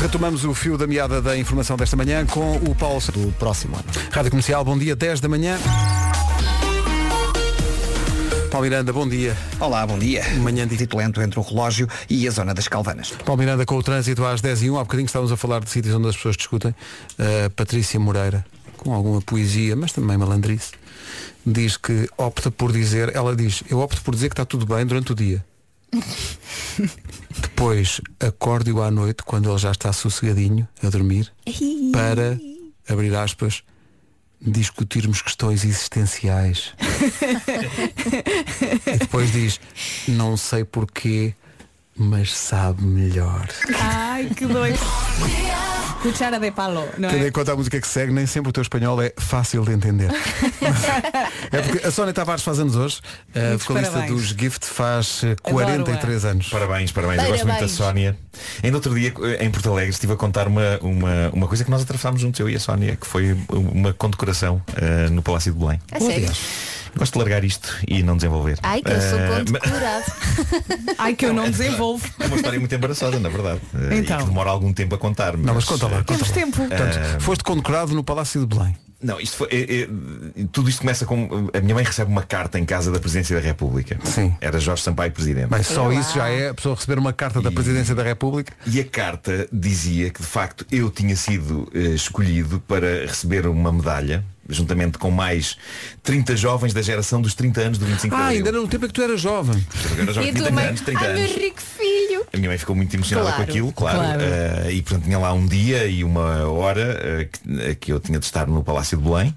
Retomamos o fio da meada da informação desta manhã com o Paulo do próximo ano. Rádio Comercial, bom dia, 10 da manhã. Paulo Miranda, bom dia. Olá, bom dia. Manhã de Titulento entre o relógio e a zona das Calvanas. Paulo Miranda com o trânsito às 10 e 1 Há bocadinho estávamos a falar de sítios onde as pessoas discutem. Uh, Patrícia Moreira, com alguma poesia, mas também malandrice, diz que opta por dizer, ela diz, eu opto por dizer que está tudo bem durante o dia. *laughs* Depois acorde-o à noite, quando ele já está sossegadinho, a dormir, para, abrir aspas, discutirmos questões existenciais. *laughs* e depois diz, não sei porquê, mas sabe melhor. Ai, que doido. *laughs* Cuchara de palo, não Tendo é? em conta a música que segue, nem sempre o teu espanhol é fácil de entender. *laughs* é porque a Sónia Tavares faz anos hoje, a vocalista parabéns. dos Gift faz eh, 43 anos. Parabéns, parabéns. Eu gosto muito da. Sónia. Ainda outro dia, em Porto Alegre, estive a contar uma, uma, uma coisa que nós atravessámos juntos, eu e a Sónia, que foi uma condecoração eh, no Palácio de Belém. A sério? Gosto de largar isto e não desenvolver. Ai, que eu sou Eh, conto mas- colorado. *laughs* Ai, que eu não desenvolvo. É uma história muito embaraçosa, na verdade. Eh, Então. E que demora algum tempo a contar. Não, mas conta lá, conta Temos lá. tempo. Portanto, Eh, foste condecorado no Palácio de Belém. Não, isto foi. é- é- tudo isto começa com. A minha mãe recebe uma carta em casa da Presidência da República. Sim. Era Jorge Sampaio Presidente. Bem, só isso já é a pessoa receber uma carta da Presidência da República. E a carta dizia que de facto eu tinha sido eh, escolhido para receber uma medalha, juntamente com mais 30 jovens da geração dos 30 anos do 25 de Ah, Abril. ainda era no tempo em que tu eras jovem. Eu era jovem, E a tua 30 mãe, anos, 30 ai meu anos. rico filho. A minha mãe ficou muito emocionada Claro, com aquilo, claro. claro. Eh, e portanto tinha lá um dia e uma hora eh, que, eh, que eu tinha de estar no Palácio de Belém.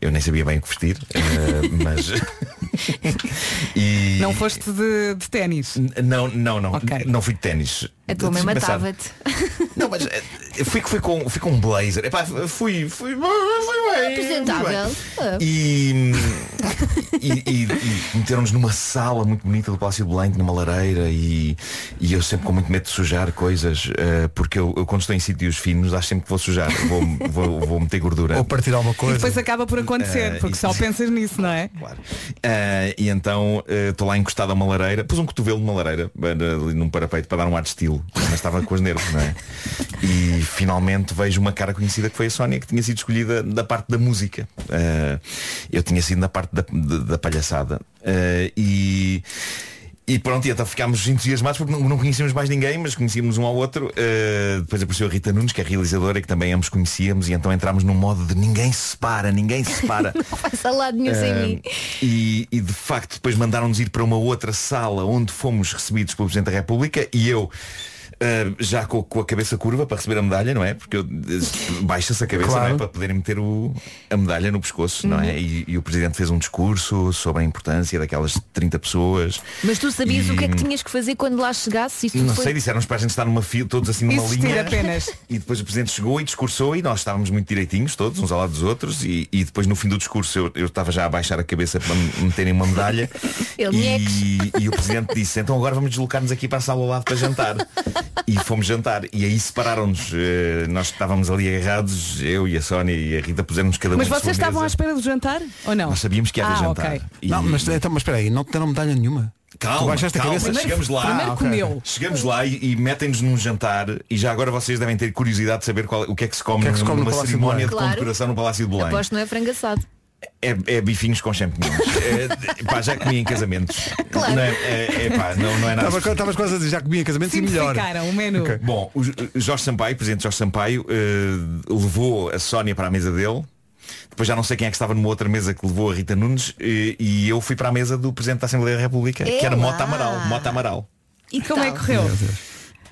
Eu nem sabia bem o que vestir, eh, *laughs* mas. *laughs* e... Não foste de, de ténis. Não, não, não. Não fui de ténis. A tua mãe matava-te. *laughs* Não, mas eh, fui, fui, com, fui com um blazer. Epá, fui, fui, fui bem. fui bem. Apresentável. E, e, e- e meteram-nos numa sala muito bonita do Palácio de Belém, numa lareira e, e eu sempre com muito medo de sujar coisas, eh, porque eu, eu quando estou em sítios finos acho sempre que vou sujar, vou, vou, vou meter gordura. Ou partir alguma E depois acaba por acontecer, Eh, porque só pensas nisso, não é? *laughs* Ah, e então estou lá encostado a uma lareira, pus um cotovelo numa lareira, ali num parapeito para dar um ar de estilo, mas estava com os nervos, não é? E finalmente vejo uma cara conhecida que foi a Sónia, que tinha sido escolhida da parte da música. Ah, eu tinha sido na parte da, da- da palhaçada. Ah, e. E pronto, e então ficámos entusiasmados porque não, não conhecíamos mais ninguém, mas conhecíamos um ao outro. Uh, depois apareceu a Rita Nunes, que é realizadora, que também ambos conhecíamos, e então entramos num modo de ninguém se separa, ninguém se separa. *laughs* Não faz lado nenhum sem mim. e, e, de facto depois mandaram-nos ir para uma outra sala onde fomos recebidos pelo Presidente da República e eu ah, já com, com a cabeça curva para receber a medalha, não é? Porque eu, eh, baixa-se a cabeça Claro. não é? para poderem meter o, a medalha no pescoço, não é? Uhum. E, e o Presidente fez um discurso sobre a importância daquelas 30 pessoas. Mas tu sabias E- o que é que tinhas que fazer quando lá chegasses? Não foi... sei, disseram-nos para a gente estar numa fila, todos assim numa Existir linha. apenas. E depois o Presidente chegou e discursou e nós estávamos muito direitinhos, todos, uns ao lado dos outros, e, e depois no fim do discurso eu, eu estava já a baixar a cabeça para me meterem uma medalha. *laughs* Ele e, e o Presidente disse, então agora vamos deslocar-nos aqui para a sala ao lado para jantar. *laughs* E fomos jantar. E aí separaram-nos. eh, Nós estávamos ali agarrados, eu e a Sónia e a Rita puseram-nos cada um Mas vocês estavam à espera do jantar? Ou não? Nós sabíamos que ia haver ah, jantar. ok. E- Não, mas, então, mas espera aí, não te deram medalha nenhuma. Calma, baixaste calma, a cabeça. chegamos lá. primeiro Ah, comeu. Chegamos lá e, e metem-nos num jantar e já agora vocês devem ter curiosidade de saber qual, o que é que se come, que é que se come numa cerimónia de Claro. condecoração no Palácio de Belém. Aposto não é frango assado. É, é bifinhos com champignons. *laughs* é, pá, já comi em casamentos. Claro. Não é, é, é pá, não, não é nada. Estava- Estavas quase a dizer, já comia em casamentos e melhor. O menu. Ok. Bom, o Jorge Sampaio, o presidente Jorge Sampaio, eh, levou a Sónia para a mesa dele. Depois já não sei quem é que estava numa outra mesa que levou a Rita Nunes eh, e eu fui para a mesa do Presidente da Assembleia da República, que era. Mota Amaral. Mota Amaral. E como é que correu?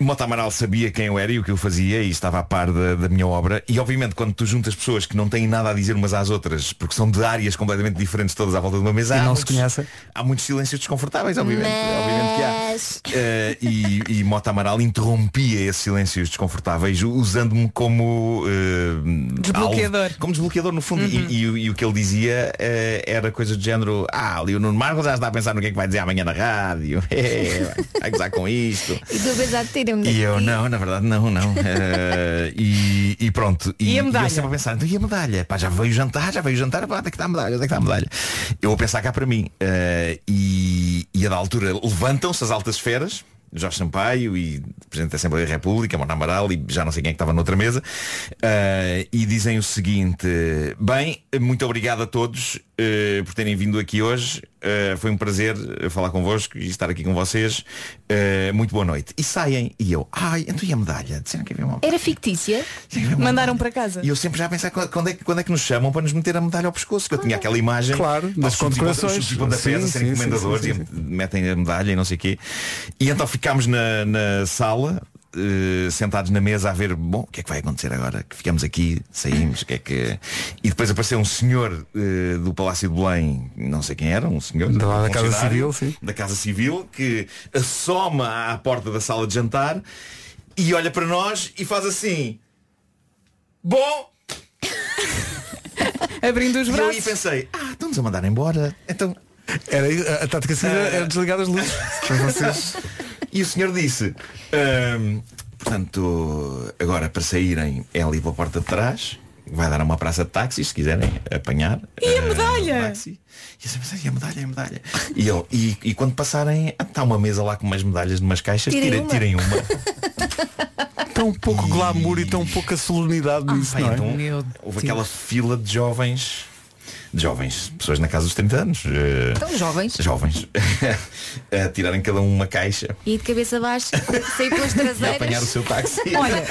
Mota Amaral sabia quem eu era e o que eu fazia e estava a par da, da minha obra. E obviamente quando tu juntas pessoas que não têm nada a dizer umas às outras porque são de áreas completamente diferentes todas à volta de uma mesa E há não se muitos- conhecem. há muitos silêncios desconfortáveis obviamente, obviamente que há. Mas... Eh, e, e Mota Amaral interrompia esses silêncios desconfortáveis usando-me como eh, Desbloqueador. alvo- como desbloqueador no fundo. E, e o- e o que ele dizia eh, era coisa do género ah ali o Nuno Marcos já está a pensar no que é que vai dizer amanhã na rádio. *laughs* É, vai- gozar com isto. E tu a pensar, tira-me e eu, não, na verdade não, não. *laughs* Eh, e, e pronto. E a eu medalha? sempre a pensar, então e a medalha? Pá, já veio jantar, já veio jantar, pá, onde é que está a medalha? Onde é que está a medalha? Eu vou pensar cá para mim. Eh, e, e a da altura levantam-se as altas esferas. Jorge Sampaio e Presidente da Assembleia da República, Mona Amaral e já não sei quem é que estava noutra mesa eh, e dizem o seguinte bem, muito obrigado a todos eh, por terem vindo aqui hoje Eh, foi um prazer eh, falar convosco e estar aqui com vocês Eh, muito boa noite e saem e eu, ai, então e a medalha? Disseram que havia uma Era fictícia? *laughs* Mandaram para casa. e eu sempre já a pensar quando é, que- quando é que nos chamam para nos meter a medalha ao pescoço. Que eu tinha aquela imagem Claro, e os subs e pontapés Sim, a serem sim, comendadores sim, sim, e metem a medalha e não sei o quê. E então ficámos na, na sala. Eh, sentados na mesa a ver bom o que é que vai acontecer agora que ficamos aqui saímos o que é que e depois apareceu um senhor eh, do Palácio de Belém não sei quem era um senhor Da- um da Casa Civil, sim. da Casa Civil que assoma à porta da sala de jantar e olha para nós e faz assim bom *laughs* Abrindo os e eu aí braços. pensei, ah, estão-nos a mandar embora. Então. Era, a, a tática seguida era desligar as luzes. Para vocês. *laughs* E o senhor disse, "Ahm, portanto, agora para saírem é ali pela porta de trás, vai dar a uma praça de táxis, se quiserem apanhar. E a ah, medalha? um táxi." E eu pensei, e a medalha, e a medalha. E, ele, e, e quando passarem, ah, está uma mesa lá com umas medalhas de umas caixas, Tirem tirem, uma. tirem uma. *laughs* Tão pouco glamour e tão pouca sonoridade nisso, Pá, não é? então, Meu houve aquela fila de jovens, jovens, pessoas na casa dos 30 anos. eh, Tão jovens. jovens *laughs* a tirarem cada um uma caixa E de cabeça baixa, *laughs* sair pelas e a apanhar o traseiras. seu táxi. *laughs* Olha,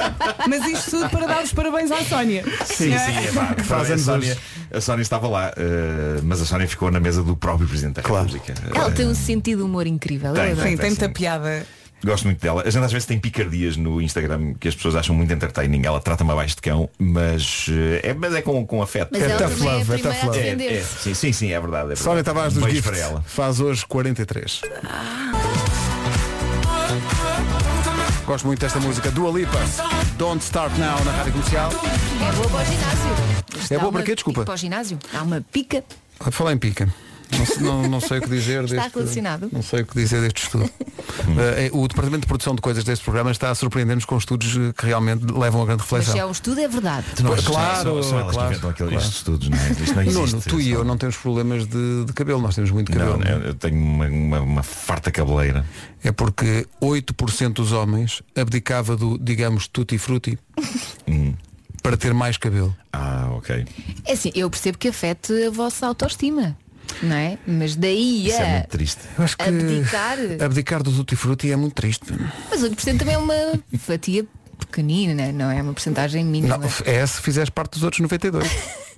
mas isto tudo para dar os parabéns à Sónia. Sim, Não sim, é? é pá, Que faz anos Sónia, a Sónia estava lá, eh, mas a Sónia ficou na mesa do próprio Presidente da Claro. República. Ela Eh, tem um sentido de humor incrível. Tem, adoro. Sim, tem muita piada. Gosto muito dela. A gente às vezes tem picardias no Instagram que as pessoas acham muito entertaining. Ela trata-me abaixo de cão, mas eh, é, mas é com, com afeto. Mas É tough é love, é tough love. É, é, sim, sim, sim, é verdade. É verdade. Sónia Tavares dos Gifts para ela. faz hoje 43. Gosto muito desta música Dua Lipa Don't Start Now na Rádio Comercial É boa para o ginásio. É boa para quê? Desculpa. Para o ginásio. Há uma pica. Vou falar em pica Não, não, não sei o que dizer Está deste, relacionado? Não sei o que dizer deste estudo. *laughs* Eh, o Departamento de Produção de Coisas deste programa está a surpreender-nos com estudos eh, que realmente levam a grande Mas reflexão. se é um estudo, é verdade. Não Pois, claro, são, são claro, aqueles claro. estes estudos, não é? Isto não Nuno, existe. tu e eu não temos problemas de, de cabelo, nós temos muito cabelo. Não, eu eu tenho uma, uma, uma farta cabeleira. É porque 8% dos homens abdicava do, digamos, tutti frutti *laughs* para ter mais cabelo. Ah, ok. É assim, eu percebo que afete a vossa autoestima. Não é? Mas daí Isso é muito triste. Eu acho que abdicar. abdicar do tutti frutti é muito triste. Mas 8% também é uma fatia pequenina, não é uma porcentagem mínima. Não, é se fizeres parte dos outros 92.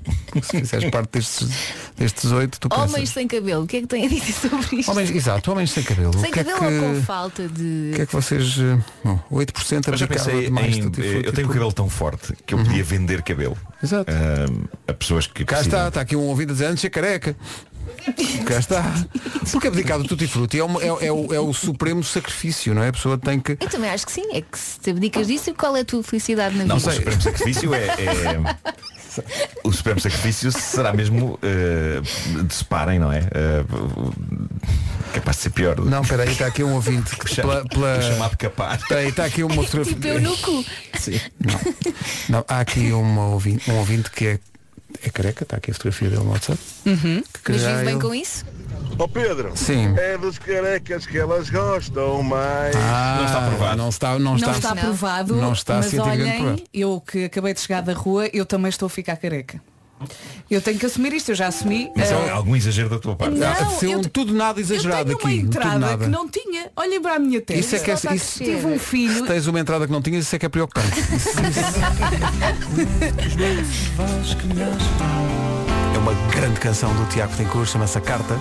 *laughs* se fizeres parte destes, destes 8, tu pensas. Homens sem cabelo, o que é que têm a dizer sobre isto? Homens, exato, homens sem cabelo. sem o que é cabelo que, ou com falta de. o que é que vocês. Bom, 8% Eu já abdicava pensei de mais em, frutti eu tenho o por- cabelo tão forte que eu podia vender cabelo. Exato. Ah, a pessoas que Cá precisam. está, está aqui um ouvido a dizer antes ser careca. Cá está. Porque abdicar do tutti frutti é, uma- é- é o, é o supremo sacrifício, não é? A pessoa tem que. Eu também acho que sim, é que se te abdicas disso, qual é a tua felicidade na Não, o vida? supremo sacrifício é, é- *laughs* O supremo sacrifício será mesmo eh, de separem, não é? Eh, capaz de ser pior. Não, espera aí, está aqui um ouvinte *laughs* que pela, pela... O chamado capar. Está aí, está aqui uma fotografia. Tipo eu no cu. Sim. Não. Não, há aqui uma ouvinte, um ouvinte que é, é careca, está aqui a fotografia dele no WhatsApp. Uhum. Que Mas vive bem ele- com isso? Ó Pedro, Sim. é dos carecas que elas gostam mais. Ah, não está aprovado. Não está, não Não está, está, aprovado, Não está mas olhem, provado. eu que acabei de chegar da rua, eu também estou a ficar careca. Eu tenho que assumir isto, eu já assumi. Mas eh, é algum exagero da tua parte. Não, Ah, ser eu um te- tudo nada exagerado eu tenho aqui. uma tudo entrada nada. que não tinha. Olhem para a minha testa. Isso é que é, está a isso, crescer. Tive um filho. Se tens uma entrada que não tinhas, isso é que é preocupante. *laughs* É uma grande canção do Tiago Tencourt, chama-se A Carta.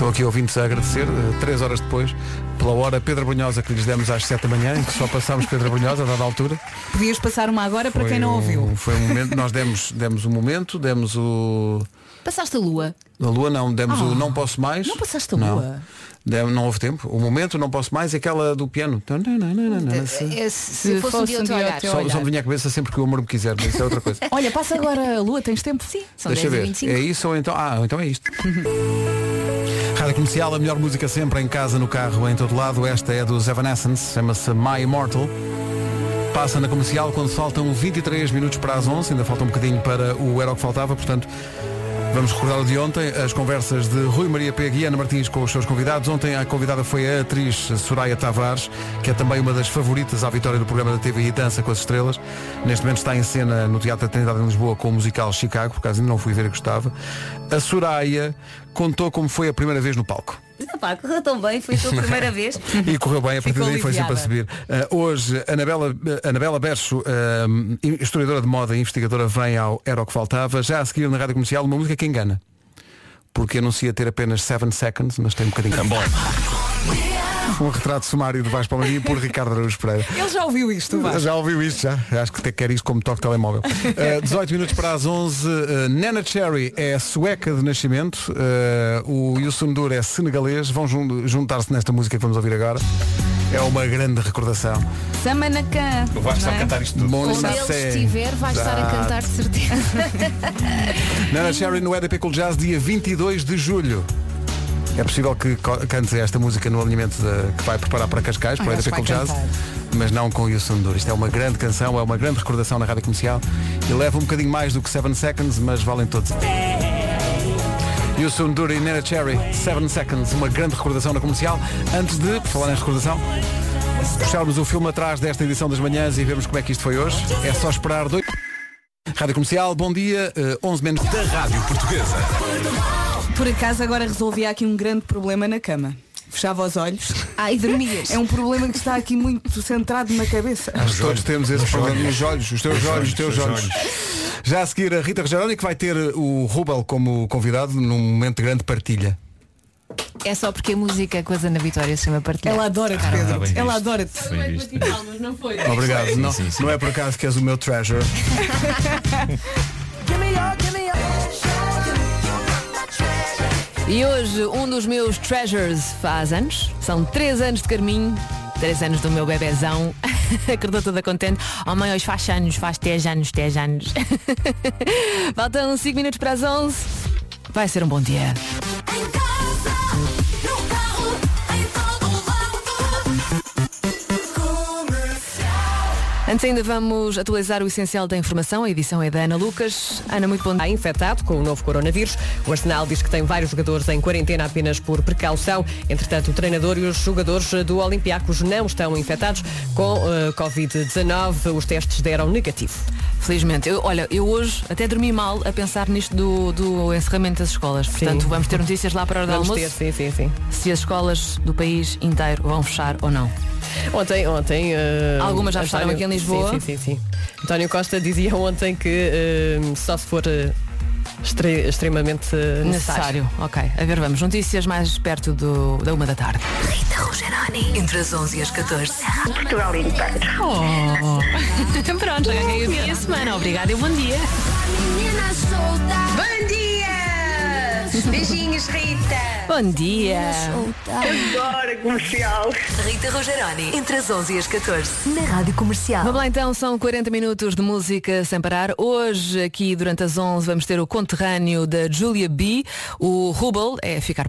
Estou aqui ouvintes a agradecer, eh, três horas depois, pela hora Pedro Brunhosa que lhes demos às sete da manhã, em que só passámos Pedro Brunhosa a dada altura. Podias passar uma agora para Foi quem não um- ouviu. Foi um momento, nós demos, demos o momento, demos o. Passaste a lua. A lua não, demos Ah, o Não Posso Mais. não passaste a Não. lua? Dem- não houve tempo. O momento Não Posso Mais e aquela do piano. É, se, se fosse um dia ao teu olhar. Só, só me vinha à cabeça sempre que o amor me quiser, mas isso é outra coisa. *laughs* Olha, passa agora a lua, tens tempo? Sim, são Deixa 10 e ver. 25. É isso ou então. Ah, então é isto. *laughs* Rádio Comercial, a melhor música sempre em casa, no carro, em todo lado. Esta é dos Evanescence, chama-se My Immortal. Passa na comercial quando faltam 23 minutos para as 11, ainda falta um bocadinho para o Era o que Faltava, portanto. Vamos recordar o de ontem, as conversas de Rui Maria Pega e Ana Martins com os seus convidados. Ontem a convidada foi a atriz Soraya Tavares, que é também uma das favoritas à vitória do programa da TV e Dança com as Estrelas. Neste momento está em cena no Teatro da Trindade em Lisboa com o musical Chicago, por acaso ainda não fui ver e gostava. A Soraya contou como foi a primeira vez no palco. Pá, correu tão bem, foi a tua primeira *laughs* vez. E correu bem, a partir Ficou daí foi sempre a subir. Uh, hoje, Anabela, Anabela Bercho, uh, historiadora de moda e investigadora, vem ao Era o que Faltava. Já a seguir na Rádio Comercial, uma música que engana. Porque anuncia ter apenas 7 seconds, mas tem um bocadinho. Bom. Um retrato sumário de Vasco Palmeirinho por Ricardo Araújo Pereira. Ele já ouviu isto, Vasco. Já ouviu isto, já. Acho que até quer isto como toque de telemóvel. *laughs* Uh, 18 minutos para as 11. Uh, Nana Cherry é sueca de nascimento. Uh, o Yusun Dur é senegalês. Vão jun- juntar-se nesta música que vamos ouvir agora. É uma grande recordação. Samanacan. Eu vou estar a cantar isto tudo. Onde ele estiver, vai estar a cantar de certeza. *laughs* *laughs* Nana Cherry no EDP Cool Jazz, dia 22 de julho. É possível que cante esta música no alinhamento de- que vai preparar para Cascais, para Cool vai Jazz, cantar. mas não com o Yusun. Isto é uma grande canção, é uma grande recordação na rádio comercial e leva um bocadinho mais do que 7 seconds, mas valem todos. Yusun Dur e Nana Cherry, 7 seconds, uma grande recordação na comercial. Antes de, por falar nesta recordação, puxarmos o filme atrás desta edição das manhãs e vermos como é que isto foi hoje, é só esperar dois. Rádio Comercial, bom dia, eh, 11 menos da Rádio Portuguesa. Por acaso agora resolvia aqui um grande problema na cama. Fechava os olhos. Ah, e dormias. É um problema que está aqui muito centrado na cabeça. Acho que todos temos esse problema nos olhos, os teus Os olhos, olhos, os teus os olhos. Já a seguir a Rita Rogeroni que vai ter o Rubel como convidado num momento de grande partilha. É só porque a música com a Ana Vitória se chama partilhar. Ela adora-te, Ah, Pedro. bem Ela adora-te. Bem visto. não foi? Obrigado. não, não é por acaso que és o meu treasure. *laughs* E hoje um dos meus treasures faz anos. São três anos de carminho, três anos do meu bebezão. *laughs* Acordou toda contente. Oh mãe, hoje faz anos, faz 10 anos, 10 anos. *laughs* Faltam 5 minutos para as 11. Vai ser um bom dia. Antes ainda vamos atualizar o essencial da informação. A edição é da Ana Lucas. Ana, muito bom dia. infectado com o novo coronavírus. O Arsenal diz que tem vários jogadores em quarentena apenas por precaução. Entretanto, o treinador e os jogadores do Olympiacos não estão infectados com eh, Covid-19. Os testes deram negativo. Felizmente. Eu, olha, eu hoje até dormi mal a pensar nisto do, do encerramento das escolas. Portanto, vamos ter notícias lá para a hora do Vamos almoço. ter, sim, sim, sim. Se as escolas do país inteiro vão fechar ou não. Ontem, ontem. eh, Algumas já fecharam aqui em Lisboa. Sim, sim, sim, sim. António Costa dizia ontem que eh, só se for eh, extre- extremamente necessário. Necessário. Ok. A ver, vamos. Notícias mais perto do, da uma da tarde. Rita Rogeroni. Entre as 11 e as 14. Portugal inteiro. Oh. *laughs* Pronto, já ganhei a minha semana. Obrigada e bom dia. Bom dia! Beijinhos, Rita! Bom dia! Adoro comercial. Rita Rogeroni. Entre as 11 e as 14. Na Rádio Comercial. Vamos lá então, são 40 minutos de música sem parar. Hoje, aqui durante as 11, vamos ter o conterrâneo da Julia B. O Rubel é ficar